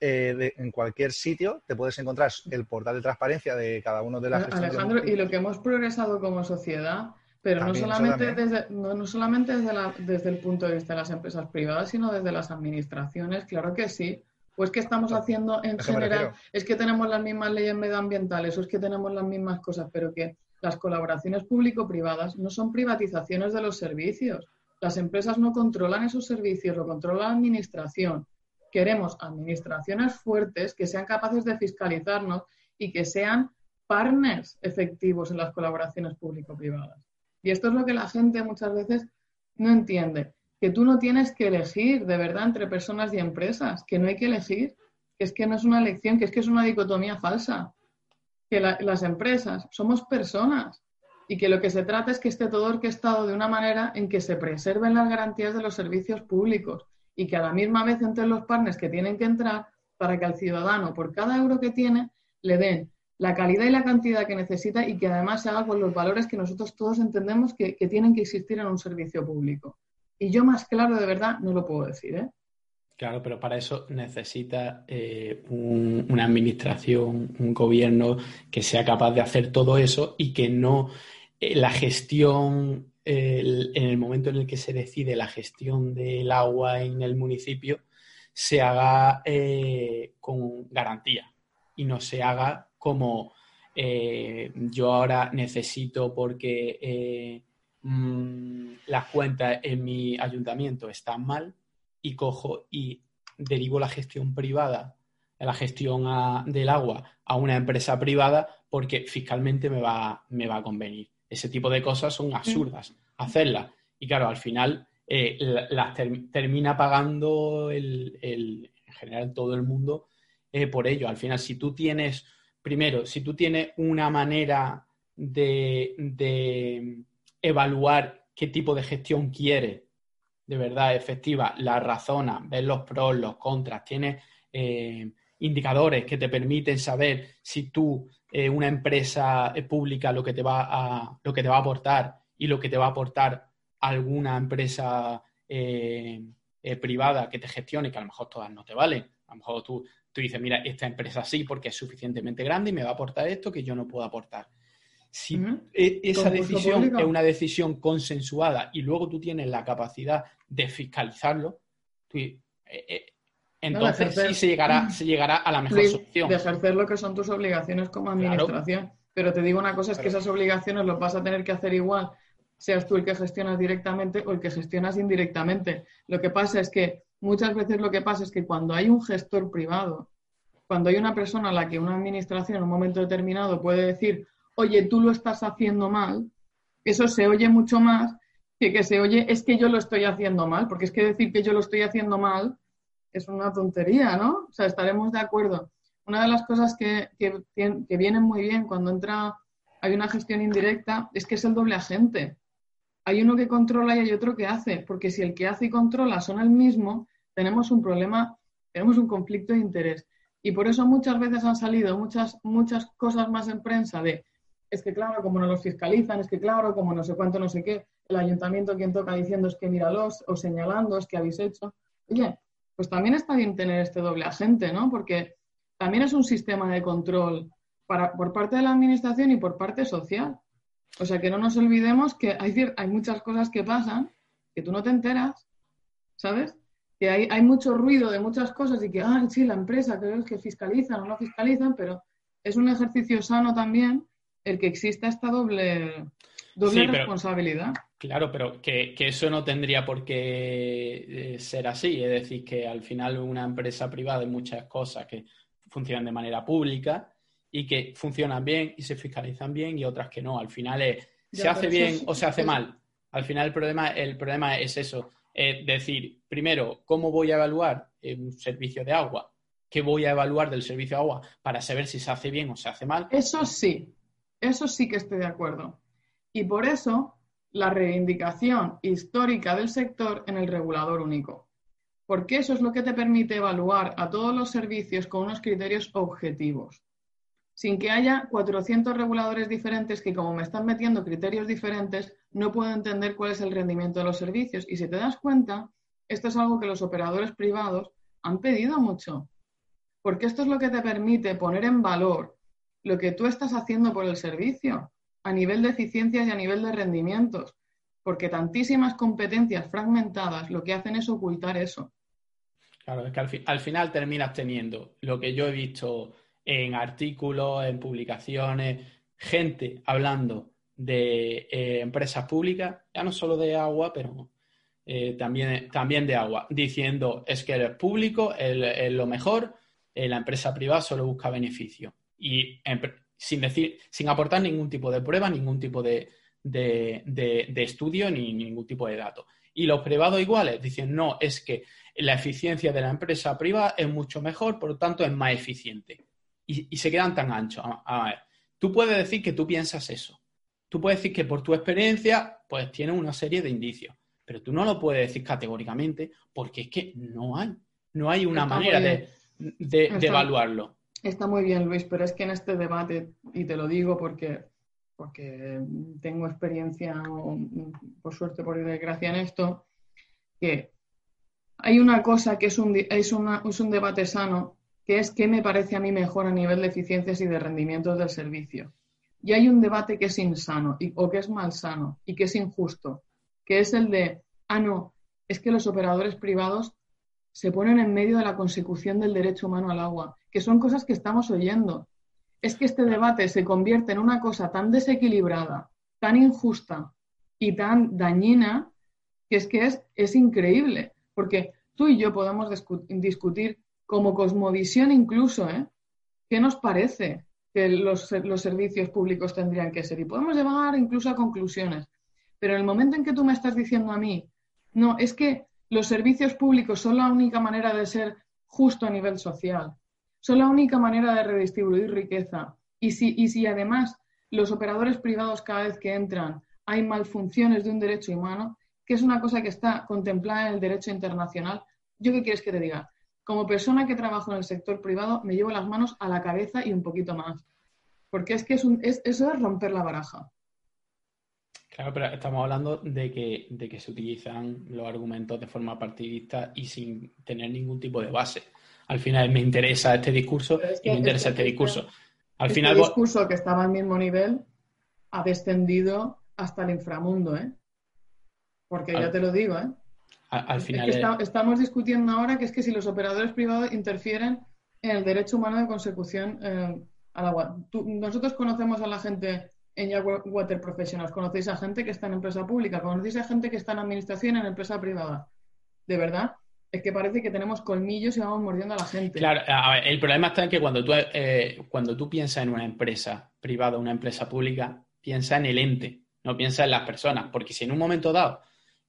eh, en cualquier sitio te puedes encontrar el portal de transparencia de cada uno de las... Alejandro, y lo que hemos progresado como sociedad pero no solamente, desde, no, solamente desde, la, desde el punto de vista de las empresas privadas, sino desde las administraciones, claro que sí. Pues que estamos haciendo en general, es que tenemos las mismas leyes medioambientales o es que tenemos las mismas cosas, pero que las colaboraciones público-privadas no son privatizaciones de los servicios. Las empresas no controlan esos servicios, lo controla la administración. Queremos administraciones fuertes que sean capaces de fiscalizarnos y que sean partners efectivos en las colaboraciones público-privadas. Y esto es lo que la gente muchas veces no entiende, que tú no tienes que elegir de verdad entre personas y empresas, que no hay que elegir, que es que no es una elección, que es que es una dicotomía falsa, que las empresas somos personas y que lo que se trata es que esté todo orquestado de una manera en que se preserven las garantías de los servicios públicos y que a la misma vez entre los partners que tienen que entrar para que al ciudadano por cada euro que tiene le den la calidad y la cantidad que necesita y que además se haga con los valores que nosotros todos entendemos que, tienen que existir en un servicio público. Y yo más claro de verdad no lo puedo decir. ¿eh? Claro, pero para eso necesita eh, una administración, un gobierno que sea capaz de hacer todo eso y que no eh, la gestión, en el momento en el que se decide la gestión del agua en el municipio, se haga eh, con garantía y no se haga como eh, yo ahora necesito porque eh, mm, las cuentas en mi ayuntamiento están mal y cojo y derivo la gestión privada, la gestión del agua a una empresa privada porque fiscalmente me va, me va a convenir. Ese tipo de cosas son absurdas hacerlas. Y claro, al final eh, las termina pagando el, en general todo el mundo por ello. Al final, si tú tienes primero, si tú tienes una manera de, evaluar qué tipo de gestión quieres, de verdad efectiva, la razona, ves los pros, los contras, tienes eh, indicadores que te permiten saber si tú, eh, una empresa pública, lo que, te va a, lo que te va a aportar y lo que te va a aportar alguna empresa eh, privada que te gestione, que a lo mejor todas no te valen. A lo mejor tú Tú dices, mira, esta empresa sí porque es suficientemente grande y me va a aportar esto que yo no puedo aportar. Si e, esa decisión es una decisión consensuada y luego tú tienes la capacidad de fiscalizarlo, eh, eh, entonces sí se llegará, se llegará a la mejor solución. De ejercer lo que son tus obligaciones como administración. Pero te digo una cosa, es que esas obligaciones las vas a tener que hacer igual, seas tú el que gestionas directamente o el que gestionas indirectamente. Lo que pasa es que muchas veces lo que pasa es que cuando hay un gestor privado, cuando hay una persona a la que una administración en un momento determinado puede decir, oye, tú lo estás haciendo mal, eso se oye mucho más que que se oye, es que yo lo estoy haciendo mal, porque es que decir que yo lo estoy haciendo mal es una tontería, ¿no? O sea, estaremos de acuerdo. Una de las cosas que, que, que vienen muy bien cuando entra, hay una gestión indirecta, es que es el doble agente hay uno que controla y hay otro que hace, porque si el que hace y controla son el mismo, tenemos un problema, tenemos un conflicto de interés. Y por eso muchas veces han salido muchas, muchas cosas más en prensa de, es que claro, como no los fiscalizan, es que claro, como no sé cuánto, no sé qué, el ayuntamiento quien toca diciendo es que míralos, o señalando, es que habéis hecho. Oye, pues también está bien tener este doble agente, ¿no? Porque también es un sistema de control para, por parte de la administración y por parte social. O sea, que no nos olvidemos que hay, hay muchas cosas que pasan que tú no te enteras, ¿sabes? Que hay, hay mucho ruido de muchas cosas y que, ah, sí, la empresa, creo que fiscalizan o no fiscalizan, pero es un ejercicio sano también el que exista esta doble, doble responsabilidad. Claro, pero que, eso no tendría por qué eh, ser así. Es decir, que al final una empresa privada hay muchas cosas que funcionan de manera pública y que funcionan bien y se fiscalizan bien y otras que no. Al final es, se hace bien o se hace mal. Al final el problema, el problema es eso. Es decir, primero, ¿cómo voy a evaluar un servicio de agua? ¿Qué voy a evaluar del servicio de agua para saber si se hace bien o se hace mal? Eso sí, eso sí que estoy de acuerdo. Y por eso la reivindicación histórica del sector en el regulador único. Porque eso es lo que te permite evaluar a todos los servicios con unos criterios objetivos sin que haya 400 reguladores diferentes que como me están metiendo criterios diferentes, no puedo entender cuál es el rendimiento de los servicios. Y si te das cuenta, esto es algo que los operadores privados han pedido mucho, porque esto es lo que te permite poner en valor lo que tú estás haciendo por el servicio a nivel de eficiencias y a nivel de rendimientos, porque tantísimas competencias fragmentadas lo que hacen es ocultar eso. Claro, es que al, al final terminas teniendo lo que yo he visto en artículos, en publicaciones, gente hablando de eh, empresas públicas, ya no solo de agua, pero eh, también, también de agua, diciendo es que el público es lo mejor, eh, la empresa privada solo busca beneficio. Y sin decir, sin aportar ningún tipo de prueba, ningún tipo de, de, estudio ni ningún tipo de dato. Y los privados iguales dicen, no, es que la eficiencia de la empresa privada es mucho mejor, por lo tanto es más eficiente y, se quedan tan anchos. A, ver, tú puedes decir que tú piensas eso. Tú puedes decir que por tu experiencia, pues tienes una serie de indicios. Pero tú no lo puedes decir categóricamente porque es que no hay. No hay una manera de, evaluarlo. Está muy bien, Luis, pero es que en este debate, y te lo digo porque, porque tengo experiencia, por suerte, por desgracia, en esto, que hay una cosa que es un, es, es un debate sano que es qué me parece a mí mejor a nivel de eficiencias y de rendimientos del servicio. Y hay un debate que es insano o que es malsano y que es injusto, que es el de, ah, no, es que los operadores privados se ponen en medio de la consecución del derecho humano al agua, que son cosas que estamos oyendo. Es que este debate se convierte en una cosa tan desequilibrada, tan injusta y tan dañina, que es que es, es increíble, porque tú y yo podemos discutir como cosmovisión incluso, ¿eh? ¿Qué nos parece que los, servicios públicos tendrían que ser? Y podemos llegar incluso a conclusiones. Pero en el momento en que tú me estás diciendo a mí, no, es que los servicios públicos son la única manera de ser justo a nivel social, son la única manera de redistribuir riqueza. Y si, y si además los operadores privados cada vez que entran hay malfunciones de un derecho humano, que es una cosa que está contemplada en el derecho internacional, ¿yo qué quieres que te diga? como persona que trabajo en el sector privado, me llevo las manos a la cabeza y un poquito más. Porque es que es eso es romper la baraja. Claro, pero estamos hablando de que, de que se utilizan los argumentos de forma partidista y sin tener ningún tipo de base. Al final me interesa este discurso y me interesa este, discurso. Al este final, discurso que estaba al mismo nivel ha descendido hasta el inframundo, ¿eh? Porque ya te lo digo, ¿eh? al final. estamos discutiendo ahora que es que si los operadores privados interfieren en el derecho humano de consecución eh, al agua. nosotros conocemos a la gente en Water Professionals, conocéis a gente que está en empresa pública, conocéis a gente que está en administración en empresa privada. De verdad, es que parece que tenemos colmillos y vamos mordiendo a la gente. Claro, a ver, el problema está en que cuando tú, eh, cuando tú piensas en una empresa privada, una empresa pública, piensa en el ente, no piensa en las personas, porque si en un momento dado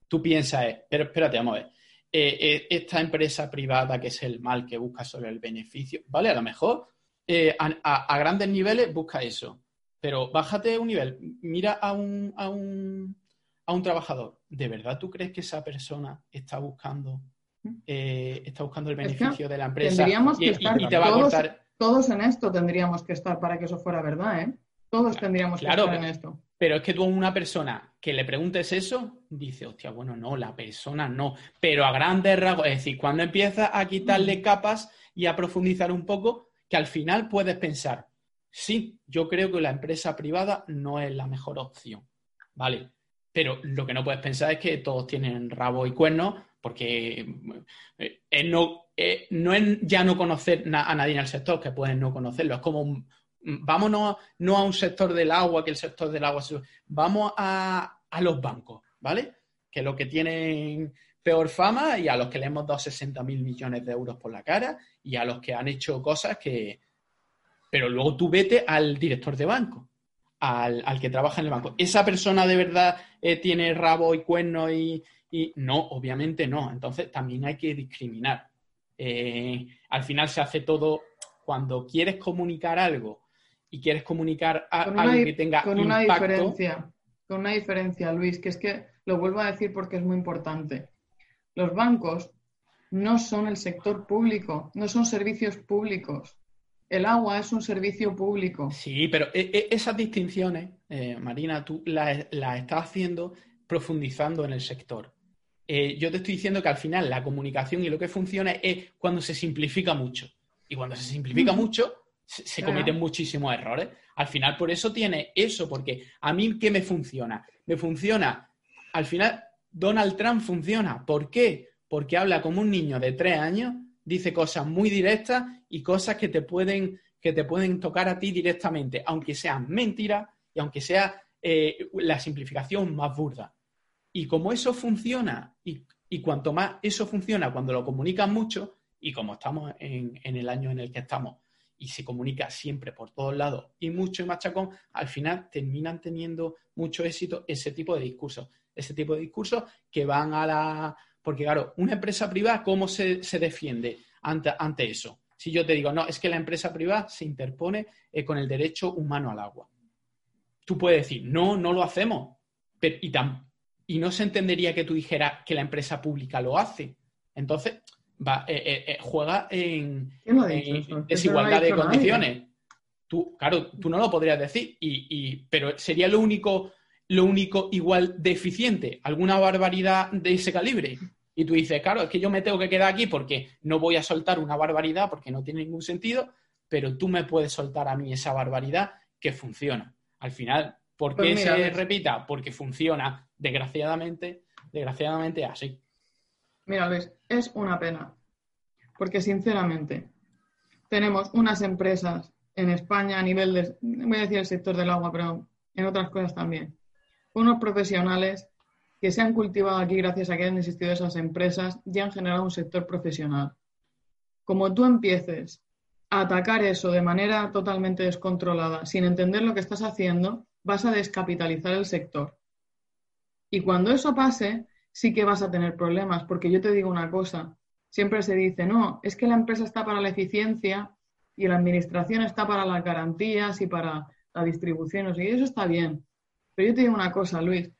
tú piensas, pero espérate, vamos a ver, eh, eh, esta empresa privada que es el mal que busca sobre el beneficio, ¿vale? A lo mejor eh, a, grandes niveles busca eso, pero bájate un nivel, mira a un, a un, a un trabajador, ¿de verdad tú crees que esa persona está buscando, está buscando el beneficio de la empresa? Tendríamos que estar todos, todos en esto tendríamos que estar para que eso fuera verdad, ¿eh? Todos tendríamos que estar en esto. Pero es que tú a una persona que le preguntes eso, dice, hostia, bueno, no, la persona no. Pero a grandes rasgos, es decir, cuando empiezas a quitarle capas y a profundizar un poco, que al final puedes pensar, sí, yo creo que la empresa privada no es la mejor opción. ¿Vale? Pero lo que no puedes pensar es que todos tienen rabo y cuernos, porque eh, no, eh, no es ya no conocer a nadie en el sector, que pueden no conocerlo, es como un, vámonos no a un sector del agua, que el sector del agua, vamos a, los bancos, ¿vale? Que lo que tienen peor fama y a los que le hemos dado 60 mil millones de euros por la cara y a los que han hecho cosas que... Pero luego tú vete al director de banco, al, que trabaja en el banco. ¿Esa persona de verdad eh, tiene rabo y cuerno y, No, obviamente no. Entonces también hay que discriminar. Eh, al final se hace todo cuando quieres comunicar algo y quieres comunicar algo que tenga con una diferencia, con una diferencia, Luis, que es que lo vuelvo a decir porque es muy importante. Los bancos no son el sector público, no son servicios públicos. El agua es un servicio público. Sí, pero e, e, esas distinciones, eh, Marina, tú las, estás haciendo profundizando en el sector. Eh, yo te estoy diciendo que al final la comunicación y lo que funciona es cuando se simplifica mucho. Y cuando se simplifica mucho, se, cometen muchísimos errores. Al final, por eso tiene eso, porque a mí, ¿qué me funciona? Me funciona, al final, Donald Trump funciona. ¿Por qué? Porque habla como un niño de tres años, dice cosas muy directas y cosas que te pueden, que te pueden tocar a ti directamente, aunque sean mentiras y aunque sea eh, la simplificación más burda. Y como eso funciona, y, y, cuanto más eso funciona cuando lo comunican mucho, y como estamos en, en el año en el que estamos, y se comunica siempre por todos lados y mucho y machacón, al final terminan teniendo mucho éxito ese tipo de discursos. Ese tipo de discursos que van a la... Porque claro, una empresa privada, ¿cómo se, defiende ante, ante, eso? Si yo te digo, no, es que la empresa privada se interpone eh, con el derecho humano al agua. Tú puedes decir, no, no lo hacemos. Pero, y, y no se entendería que tú dijeras que la empresa pública lo hace. Entonces, va, eh, eh, eh, juega en, desigualdad de condiciones. Tú, claro, tú no lo podrías decir, y, pero sería lo único, lo único igual deficiente, alguna barbaridad de ese calibre. Y tú dices, claro, es que yo me tengo que quedar aquí porque no voy a soltar una barbaridad porque no tiene ningún sentido, pero tú me puedes soltar a mí esa barbaridad que funciona. Al final, ¿por qué pues se repita? Porque funciona, desgraciadamente, desgraciadamente así. Mira, Luis, es una pena. Porque sinceramente, tenemos unas empresas en España a nivel de, voy a decir el sector del agua, pero en otras cosas también, unos profesionales que se han cultivado aquí gracias a que han existido esas empresas y han generado un sector profesional. Como tú empieces a atacar eso de manera totalmente descontrolada, sin entender lo que estás haciendo, vas a descapitalizar el sector. Y cuando eso pase, sí que vas a tener problemas, porque yo te digo una cosa, siempre se dice, no, es que la empresa está para la eficiencia y la administración está para las garantías y para la distribución, y eso está bien. Pero yo te digo una cosa, Luis,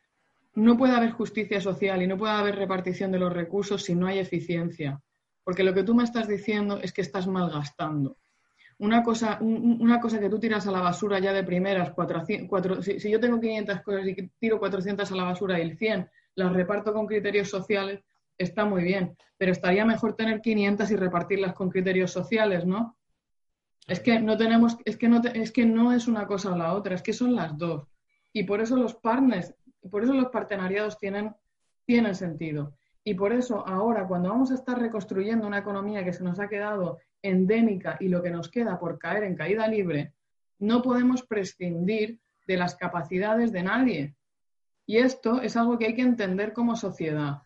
no puede haber justicia social y no puede haber repartición de los recursos si no hay eficiencia, porque lo que tú me estás diciendo es que estás malgastando. Una cosa, una cosa que tú tiras a la basura ya de primeras, si, si, yo tengo 500 cosas y tiro 400 a la basura y el 100 las reparto con criterios sociales, está muy bien, pero estaría mejor tener 500 y repartirlas con criterios sociales, ¿no? Es que no tenemos, es que no, es que no es una cosa o la otra, es que son las dos. Y por eso los partners, por eso los partenariados tienen, tienen sentido. Y por eso ahora, cuando vamos a estar reconstruyendo una economía que se nos ha quedado endémica y lo que nos queda por caer en caída libre, no podemos prescindir de las capacidades de nadie. Y esto es algo que hay que entender como sociedad.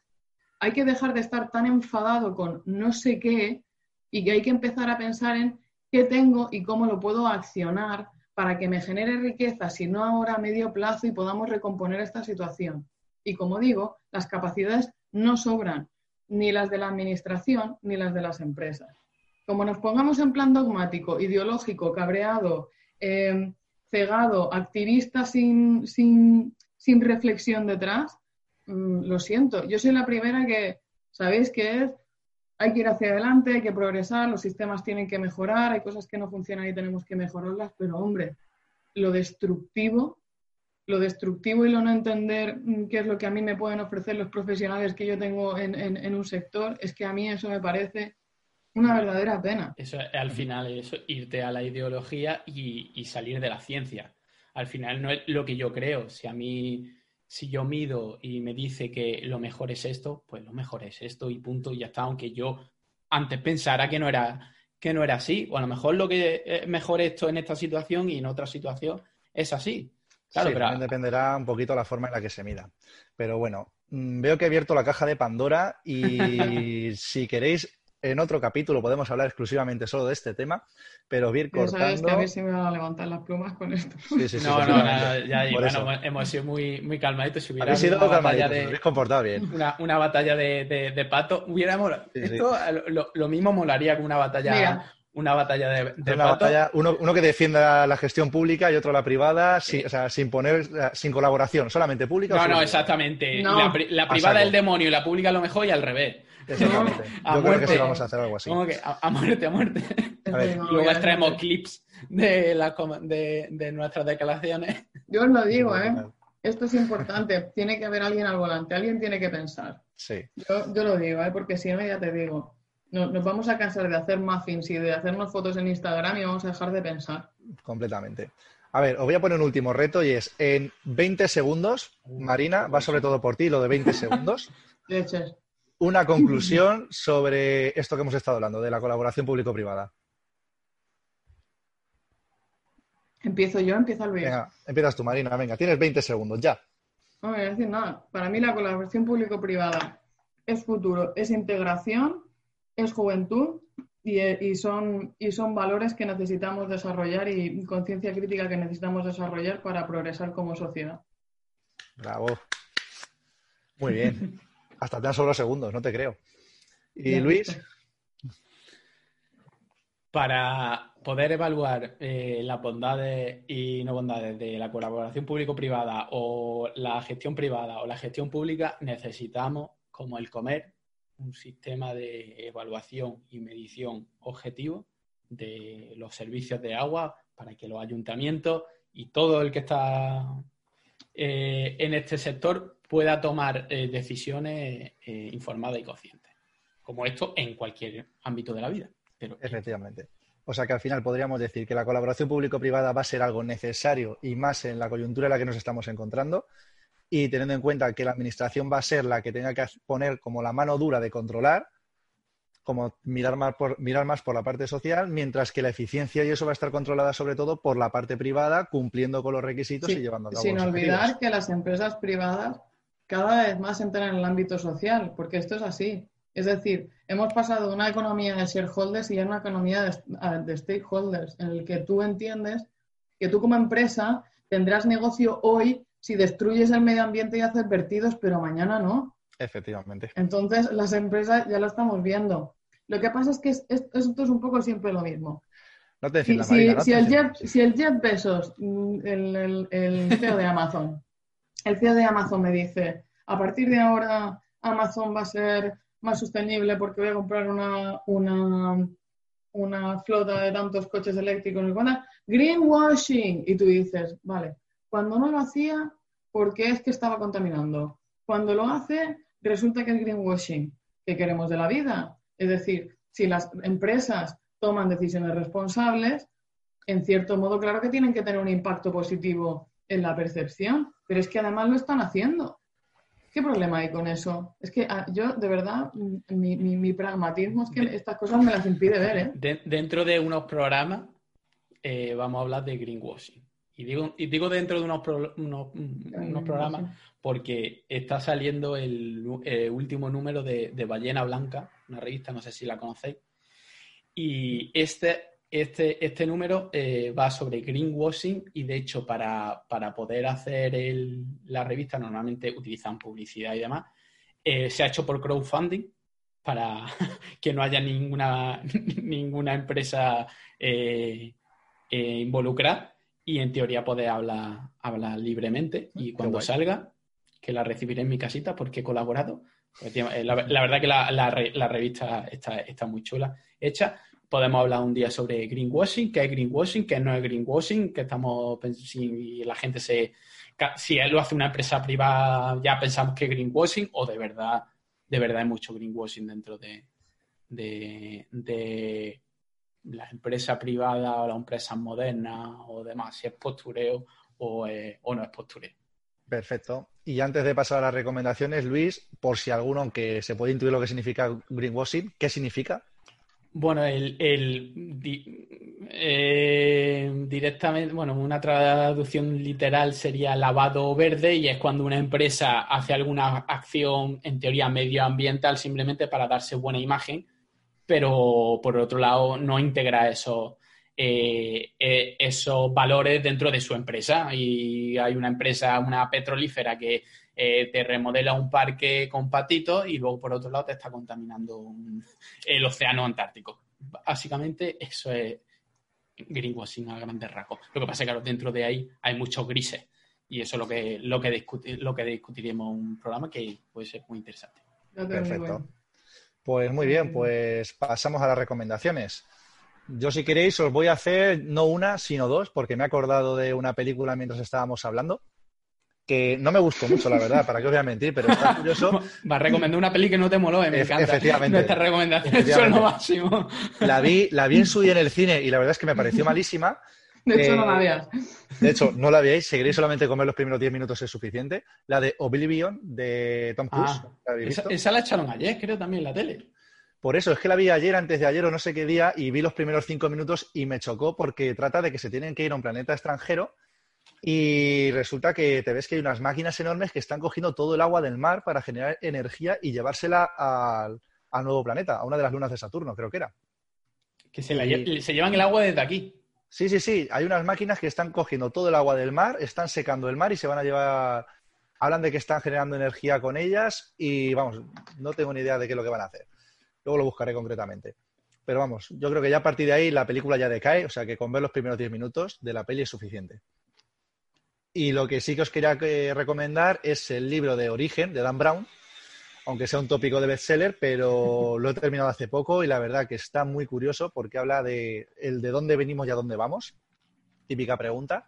Hay que dejar de estar tan enfadado con no sé qué y que hay que empezar a pensar en qué tengo y cómo lo puedo accionar para que me genere riqueza, si no ahora a medio plazo y podamos recomponer esta situación. Y como digo, las capacidades no sobran, ni las de la administración ni las de las empresas. Como nos pongamos en plan dogmático, ideológico, cabreado, eh, cegado, activista sin, sin, sin reflexión detrás, mm, lo siento. Yo soy la primera que, ¿sabéis qué es? Hay que ir hacia adelante, hay que progresar, los sistemas tienen que mejorar, hay cosas que no funcionan y tenemos que mejorarlas, pero hombre, lo destructivo lo destructivo y lo no entender mm, qué es lo que a mí me pueden ofrecer los profesionales que yo tengo en, un sector, es que a mí eso me parece una verdadera pena. Eso al final es irte a la ideología y, salir de la ciencia. Al final no es lo que yo creo. Si a mí, si yo mido y me dice que lo mejor es esto, pues lo mejor es esto y punto, y ya está. Aunque yo antes pensara que no era, que no era así, o a lo mejor lo que es mejor esto en esta situación y en otra situación es así. Claro, pero... también dependerá un poquito la forma en la que se mida. Pero bueno, mm, veo que he abierto la caja de Pandora y si queréis, en otro capítulo podemos hablar exclusivamente solo de este tema, pero bien cortando... Sabes que a ver si me van a levantar las plumas con esto. Sí, sí, sí, no, no, ya, bueno, hemos sido muy, muy calmaditos. Si hubiera sido una batalla de, habéis comportado bien. Una, una batalla de, de, de, pato, hubiéramos... esto lo, lo, mismo molaría que una batalla una batalla de, una batalla, uno, uno, que defienda la gestión pública y otro la privada, sin, o sea, sin poner, sin colaboración, solamente pública. No, no, exactamente. La, privada es el demonio y la pública lo mejor y al revés. Exactamente. Yo creo que sí vamos a hacer algo así. Que a, muerte, a muerte. Luego extraemos clips de, la, de, de, nuestras declaraciones. Yo os lo digo, ¿eh? Esto es importante. Tiene que haber alguien al volante, alguien tiene que pensar. Sí. Yo, yo lo digo, ¿eh? Porque si no, ya te digo nos, vamos a cansar de hacer muffins y de hacernos fotos en Instagram y vamos a dejar de pensar. Completamente. A ver, os voy a poner un último reto y es en 20 segundos, Marina, va sobre todo por ti, lo de 20 segundos. Una conclusión sobre esto que hemos estado hablando, de la colaboración público-privada. Empiezo yo, empieza Luis. Venga, empiezas tú, Marina, venga, tienes 20 segundos, ya. No voy a decir nada. Para mí la colaboración público-privada es futuro, es integración es juventud y, son, y son valores que necesitamos desarrollar y conciencia crítica que necesitamos desarrollar para progresar como sociedad. Bravo. Muy bien. Hasta te han sobrado segundos, no te creo. ¿Y Luis? Para poder evaluar eh, las bondades y no bondades de la colaboración público-privada o la gestión privada o la gestión pública, necesitamos, como el comer, un sistema de evaluación y medición objetivo de los servicios de agua para que los ayuntamientos y todo el que está eh, en este sector pueda tomar eh, decisiones eh, informadas y conscientes. Como esto en cualquier ámbito de la vida. Pero, Efectivamente. O sea que al final podríamos decir que la colaboración público-privada va a ser algo necesario y más en la coyuntura en la que nos estamos encontrando, y teniendo en cuenta que la administración va a ser la que tenga que poner como la mano dura de controlar, como mirar más por, mirar más por la parte social, mientras que la eficiencia y eso va a estar controlada sobre todo por la parte privada, cumpliendo con los requisitos y llevando a cabo Sin olvidar que las empresas privadas cada vez más entran en el ámbito social, porque esto es así. Es decir, hemos pasado de una economía de shareholders y a una economía de, de stakeholders, en el que tú entiendes que tú como empresa tendrás negocio hoy si destruyes el medio ambiente y haces vertidos, pero mañana no. Efectivamente. Entonces, las empresas ya lo estamos viendo. Lo que pasa es que esto es un poco siempre lo mismo. No te si, si, el Jeff, si, el Jeff, Bezos, mm, el, el, CEO de Amazon, el CEO de Amazon me dice, a partir de ahora Amazon va a ser más sostenible porque voy a comprar una, una, flota de tantos coches eléctricos. Greenwashing. Y tú dices, vale, cuando no lo hacía, porque es que estaba contaminando. Cuando lo hace, resulta que es greenwashing. ¿Qué queremos de la vida? Es decir, si las empresas toman decisiones responsables, en cierto modo, claro que tienen que tener un impacto positivo en la percepción, pero es que además lo están haciendo. ¿Qué problema hay con eso? Es que ah, yo, de verdad, mi, pragmatismo es que estas cosas me las impide ver. ¿eh? dentro de unos programas eh, vamos a hablar de greenwashing. Y digo, y digo dentro de unos, unos, programas porque está saliendo el, último número de, Ballena Blanca, una revista, no sé si la conocéis. Y este, este, este número eh, va sobre greenwashing y de hecho para, poder hacer la revista normalmente utilizan publicidad y demás. Eh, se ha hecho por crowdfunding para que no haya ninguna, ninguna empresa eh, involucrada y en teoría poder hablar, hablar libremente y cuando salga, que la recibiré en mi casita porque he colaborado. Pues, la, verdad que la, la, revista está, está, muy chula hecha. Podemos hablar un día sobre greenwashing, qué es greenwashing, qué no es greenwashing, que estamos si la gente se si él lo hace una empresa privada, ya pensamos que es greenwashing o de verdad, de verdad hay mucho greenwashing dentro de, de, la empresa privada o la empresa moderna o demás, si es postureo o, o no es postureo. Perfecto. Y antes de pasar a las recomendaciones, Luis, por si alguno, aunque se puede intuir lo que significa greenwashing, ¿qué significa? Bueno, el, eh, directamente, bueno, una traducción literal sería lavado verde y es cuando una empresa hace alguna acción en teoría medioambiental simplemente para darse buena imagen, pero por otro lado no integra eso, eh, eh, esos valores dentro de su empresa. Y hay una empresa, una petrolífera que eh, te remodela un parque con patitos y luego por otro lado te está contaminando el océano Antártico. Básicamente eso es greenwashing a grandes rasgos. Lo que pasa es que dentro de ahí hay muchos grises y eso es lo que, lo que, lo que discutiremos en un programa que puede ser muy interesante. Perfecto. Pues muy bien, pues pasamos a las recomendaciones. Yo si queréis os voy a hacer no una, sino dos, porque me he acordado de una película mientras estábamos hablando que no me gustó mucho, la verdad, para qué os voy a mentir, pero está curioso. Va a recomendar una peli que no te moló, eh, me encanta. Efectivamente. Nuestra recomendación son lo máximo. La vi, la vi en su día en el cine y la verdad es que me pareció malísima. De hecho, no la eh, veas. De hecho, no la veáis, seguiréis solamente comer los primeros 10 minutos es suficiente. La de Oblivion de Tom Cruise. Ah, esa, esa, la echaron ayer, creo, también en la tele. Por eso, es que la vi ayer, antes de ayer o no sé qué día, y vi los primeros cinco minutos y me chocó porque trata de que se tienen que ir a un planeta extranjero y resulta que te ves que hay unas máquinas enormes que están cogiendo todo el agua del mar para generar energía y llevársela al, nuevo planeta, a una de las lunas de Saturno, creo que era. Que se, llevan el agua desde aquí. Sí, sí, sí. Hay unas máquinas que están cogiendo todo el agua del mar, están secando el mar y se van a llevar. Hablan de que están generando energía con ellas y vamos, no tengo ni idea de qué es lo que van a hacer. Luego lo buscaré concretamente. Pero vamos, yo creo que ya a partir de ahí la película ya decae, o sea que con ver los primeros 10 minutos de la peli es suficiente. Y lo que sí que os quería eh, recomendar es el libro de Origen de Dan Brown, aunque sea un tópico de bestseller, pero lo he terminado hace poco y la verdad que está muy curioso porque habla de el de dónde venimos y a dónde vamos. Típica pregunta.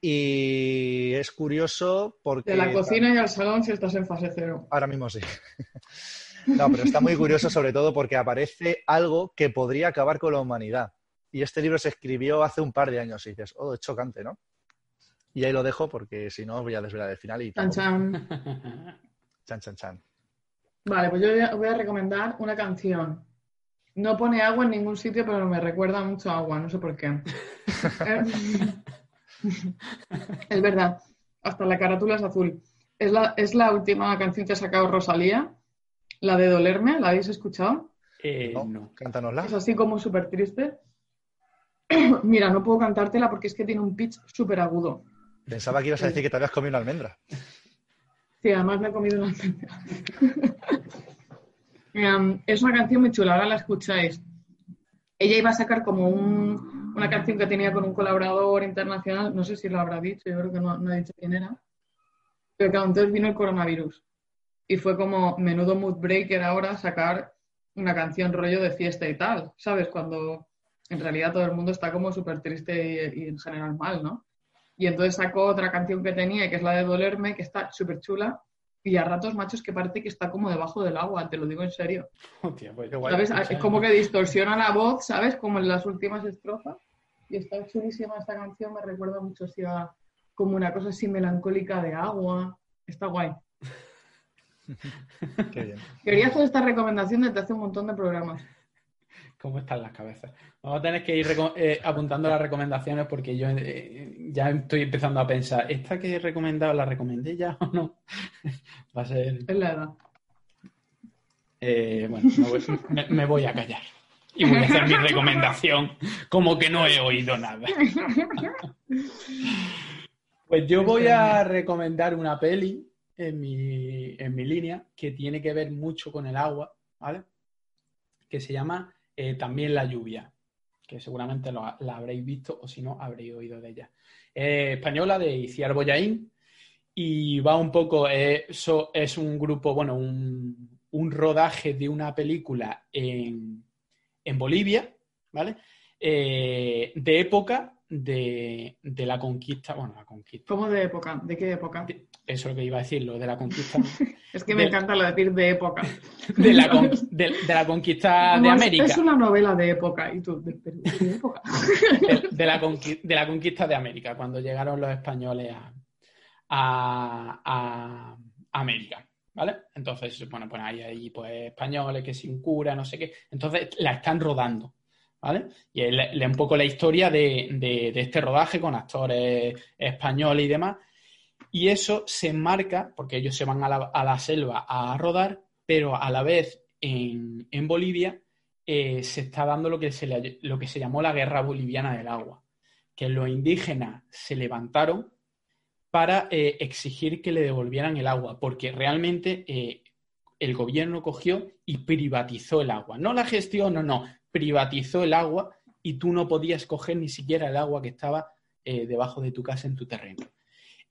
Y es curioso porque... De la cocina y al salón si estás en fase cero. Ahora mismo sí. no, pero está muy curioso sobre todo porque aparece algo que podría acabar con la humanidad. Y este libro se escribió hace un par de años y dices, oh, es chocante, ¿no? Y ahí lo dejo porque si no voy a desvelar el final y... Chan, chan. Chan, chan, chan. Vale, pues yo voy a recomendar una canción. No pone agua en ningún sitio, pero me recuerda mucho a agua, no sé por qué. es verdad, hasta la carátula es azul. Es la, es la última canción que ha sacado Rosalía, la de Dolerme, ¿la habéis escuchado? Eh, no, no, cántanosla. Es así como súper triste. Mira, no puedo cantártela porque es que tiene un pitch súper agudo. Pensaba que ibas a decir que te habías comido una almendra. Sí, además me he comido una almendra. Em, es una canción muy chula, ahora la escucháis. Ella iba a sacar como una canción que tenía con un colaborador internacional, no sé si lo habrá dicho, yo creo que no, ha dicho quién era. Pero claro, entonces vino el coronavirus. Y fue como menudo mood breaker ahora sacar una canción rollo de fiesta y tal, ¿sabes? Cuando en realidad todo el mundo está como súper triste y en general mal, ¿no? Y entonces sacó otra canción que tenía, que es la de Dolerme, que está súper chula. Y a ratos, machos, que parece que está como debajo del agua, te lo digo en serio. Pues ¿Sabes? Es como que distorsiona la voz, ¿sabes? Como en las últimas estrofas. Y está chulísima esta canción, me recuerda mucho si a como una cosa así melancólica de agua. Está guay. Qué bien. Quería hacer esta recomendación desde hace un montón de programas cómo están las cabezas. Vamos a tener que ir eh, apuntando las recomendaciones porque yo eh, ya estoy empezando a pensar, ¿esta que he recomendado la recomendé ya o no? Va a ser... Es la edad. Eh, bueno, me voy, a callar y voy a hacer mi recomendación como que no he oído nada. Pues yo voy a recomendar una peli en mi, en mi línea que tiene que ver mucho con el agua, ¿vale? Que se llama eh, también La lluvia, que seguramente la habréis visto o si no, habréis oído de ella. española de Iciar Boyaín y va un poco, eso es un grupo, bueno, un, rodaje de una película en, Bolivia, ¿vale? Eh, de época de, de la conquista, bueno, la conquista. ¿Cómo de época? ¿De qué época? Eso es lo que iba a decir, lo de la conquista. es que me de- encanta lo de decir de época. de, la, con- de, la conquista de América. Es una novela de época. Y tú, ¿de, época? la conqui- de la conquista de América, cuando llegaron los españoles a, a- a América, ¿vale? Entonces, bueno, pues hay ahí pues, españoles que sin cura, no sé qué. Entonces la están rodando, ¿vale? Y es la- la- un poco la historia de, este rodaje con actores españoles y demás. Y eso se enmarca, porque ellos se van a la, selva a rodar, pero a la vez en, Bolivia eh, se está dando lo que se, le- lo que se llamó la guerra boliviana del agua, que los indígenas se levantaron para eh, exigir que le devolvieran el agua, porque realmente eh, el gobierno cogió y privatizó el agua. No la gestión, no, no, privatizó el agua y tú no podías coger ni siquiera el agua que estaba eh, debajo de tu casa en tu terreno.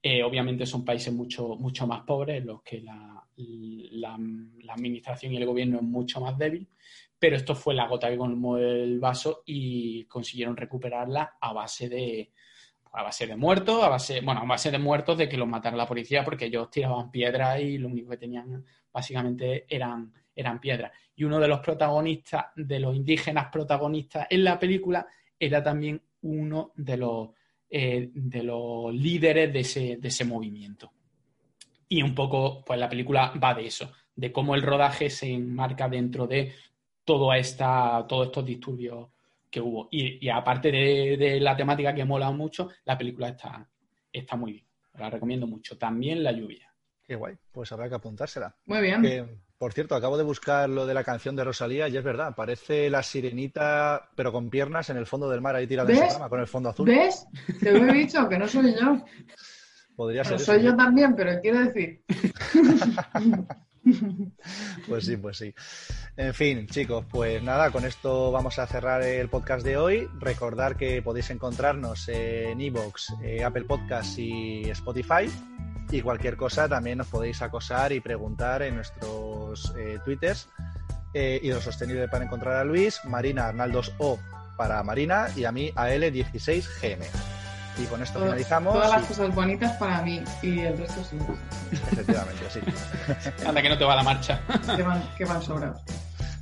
Eh, obviamente son países mucho, mucho más pobres en los que la, la- administración y el gobierno es mucho más débil, pero esto fue la gota que colmó el vaso y consiguieron recuperarla a base de a base de muertos, a base, bueno, a base de muertos de que los matara la policía porque ellos tiraban piedras y lo único que tenían básicamente eran, eran piedras. Y uno de los protagonistas, de los indígenas protagonistas en la película, era también uno de los, eh, de los líderes de ese, de ese movimiento. Y un poco, pues la película va de eso, de cómo el rodaje se enmarca dentro de toda esta, todos estos disturbios que hubo. Y, y aparte de, de la temática que mola mucho, la película está, está muy bien. La recomiendo mucho. También La lluvia. Qué guay, pues habrá que apuntársela. Muy bien. Que, por cierto, acabo de buscar lo de la canción de Rosalía y es verdad, parece la sirenita, pero con piernas en el fondo del mar, ahí tirada en su cama, con el fondo azul. ¿Ves? Te lo he dicho, que no soy yo. Podría ser Bueno, eso, soy yo también, pero quiero decir. Pues sí, pues sí. En fin, chicos, pues nada, con esto vamos a cerrar el podcast de hoy. Recordar que podéis encontrarnos en Evox, Apple Podcasts y Spotify. Y cualquier cosa también nos podéis acosar y preguntar en nuestros eh, twitters. Eh, y los sostenibles para encontrar a Luis, Marina Arnaldos O para Marina y a mí AL16GM. Y con esto Todo- finalizamos. Todas las y- cosas bonitas para mí y el resto sí. efectivamente, sí. Anda, que no te va la marcha. Que van, que van sobrados.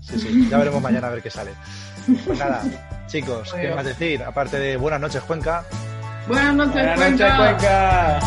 Sí, sí, ya veremos mañana a ver qué sale. Pues nada, chicos, ¿qué Adiós. más decir? Aparte de buenas noches, Cuenca. Buenas noches, Buenas noches. Cuenca.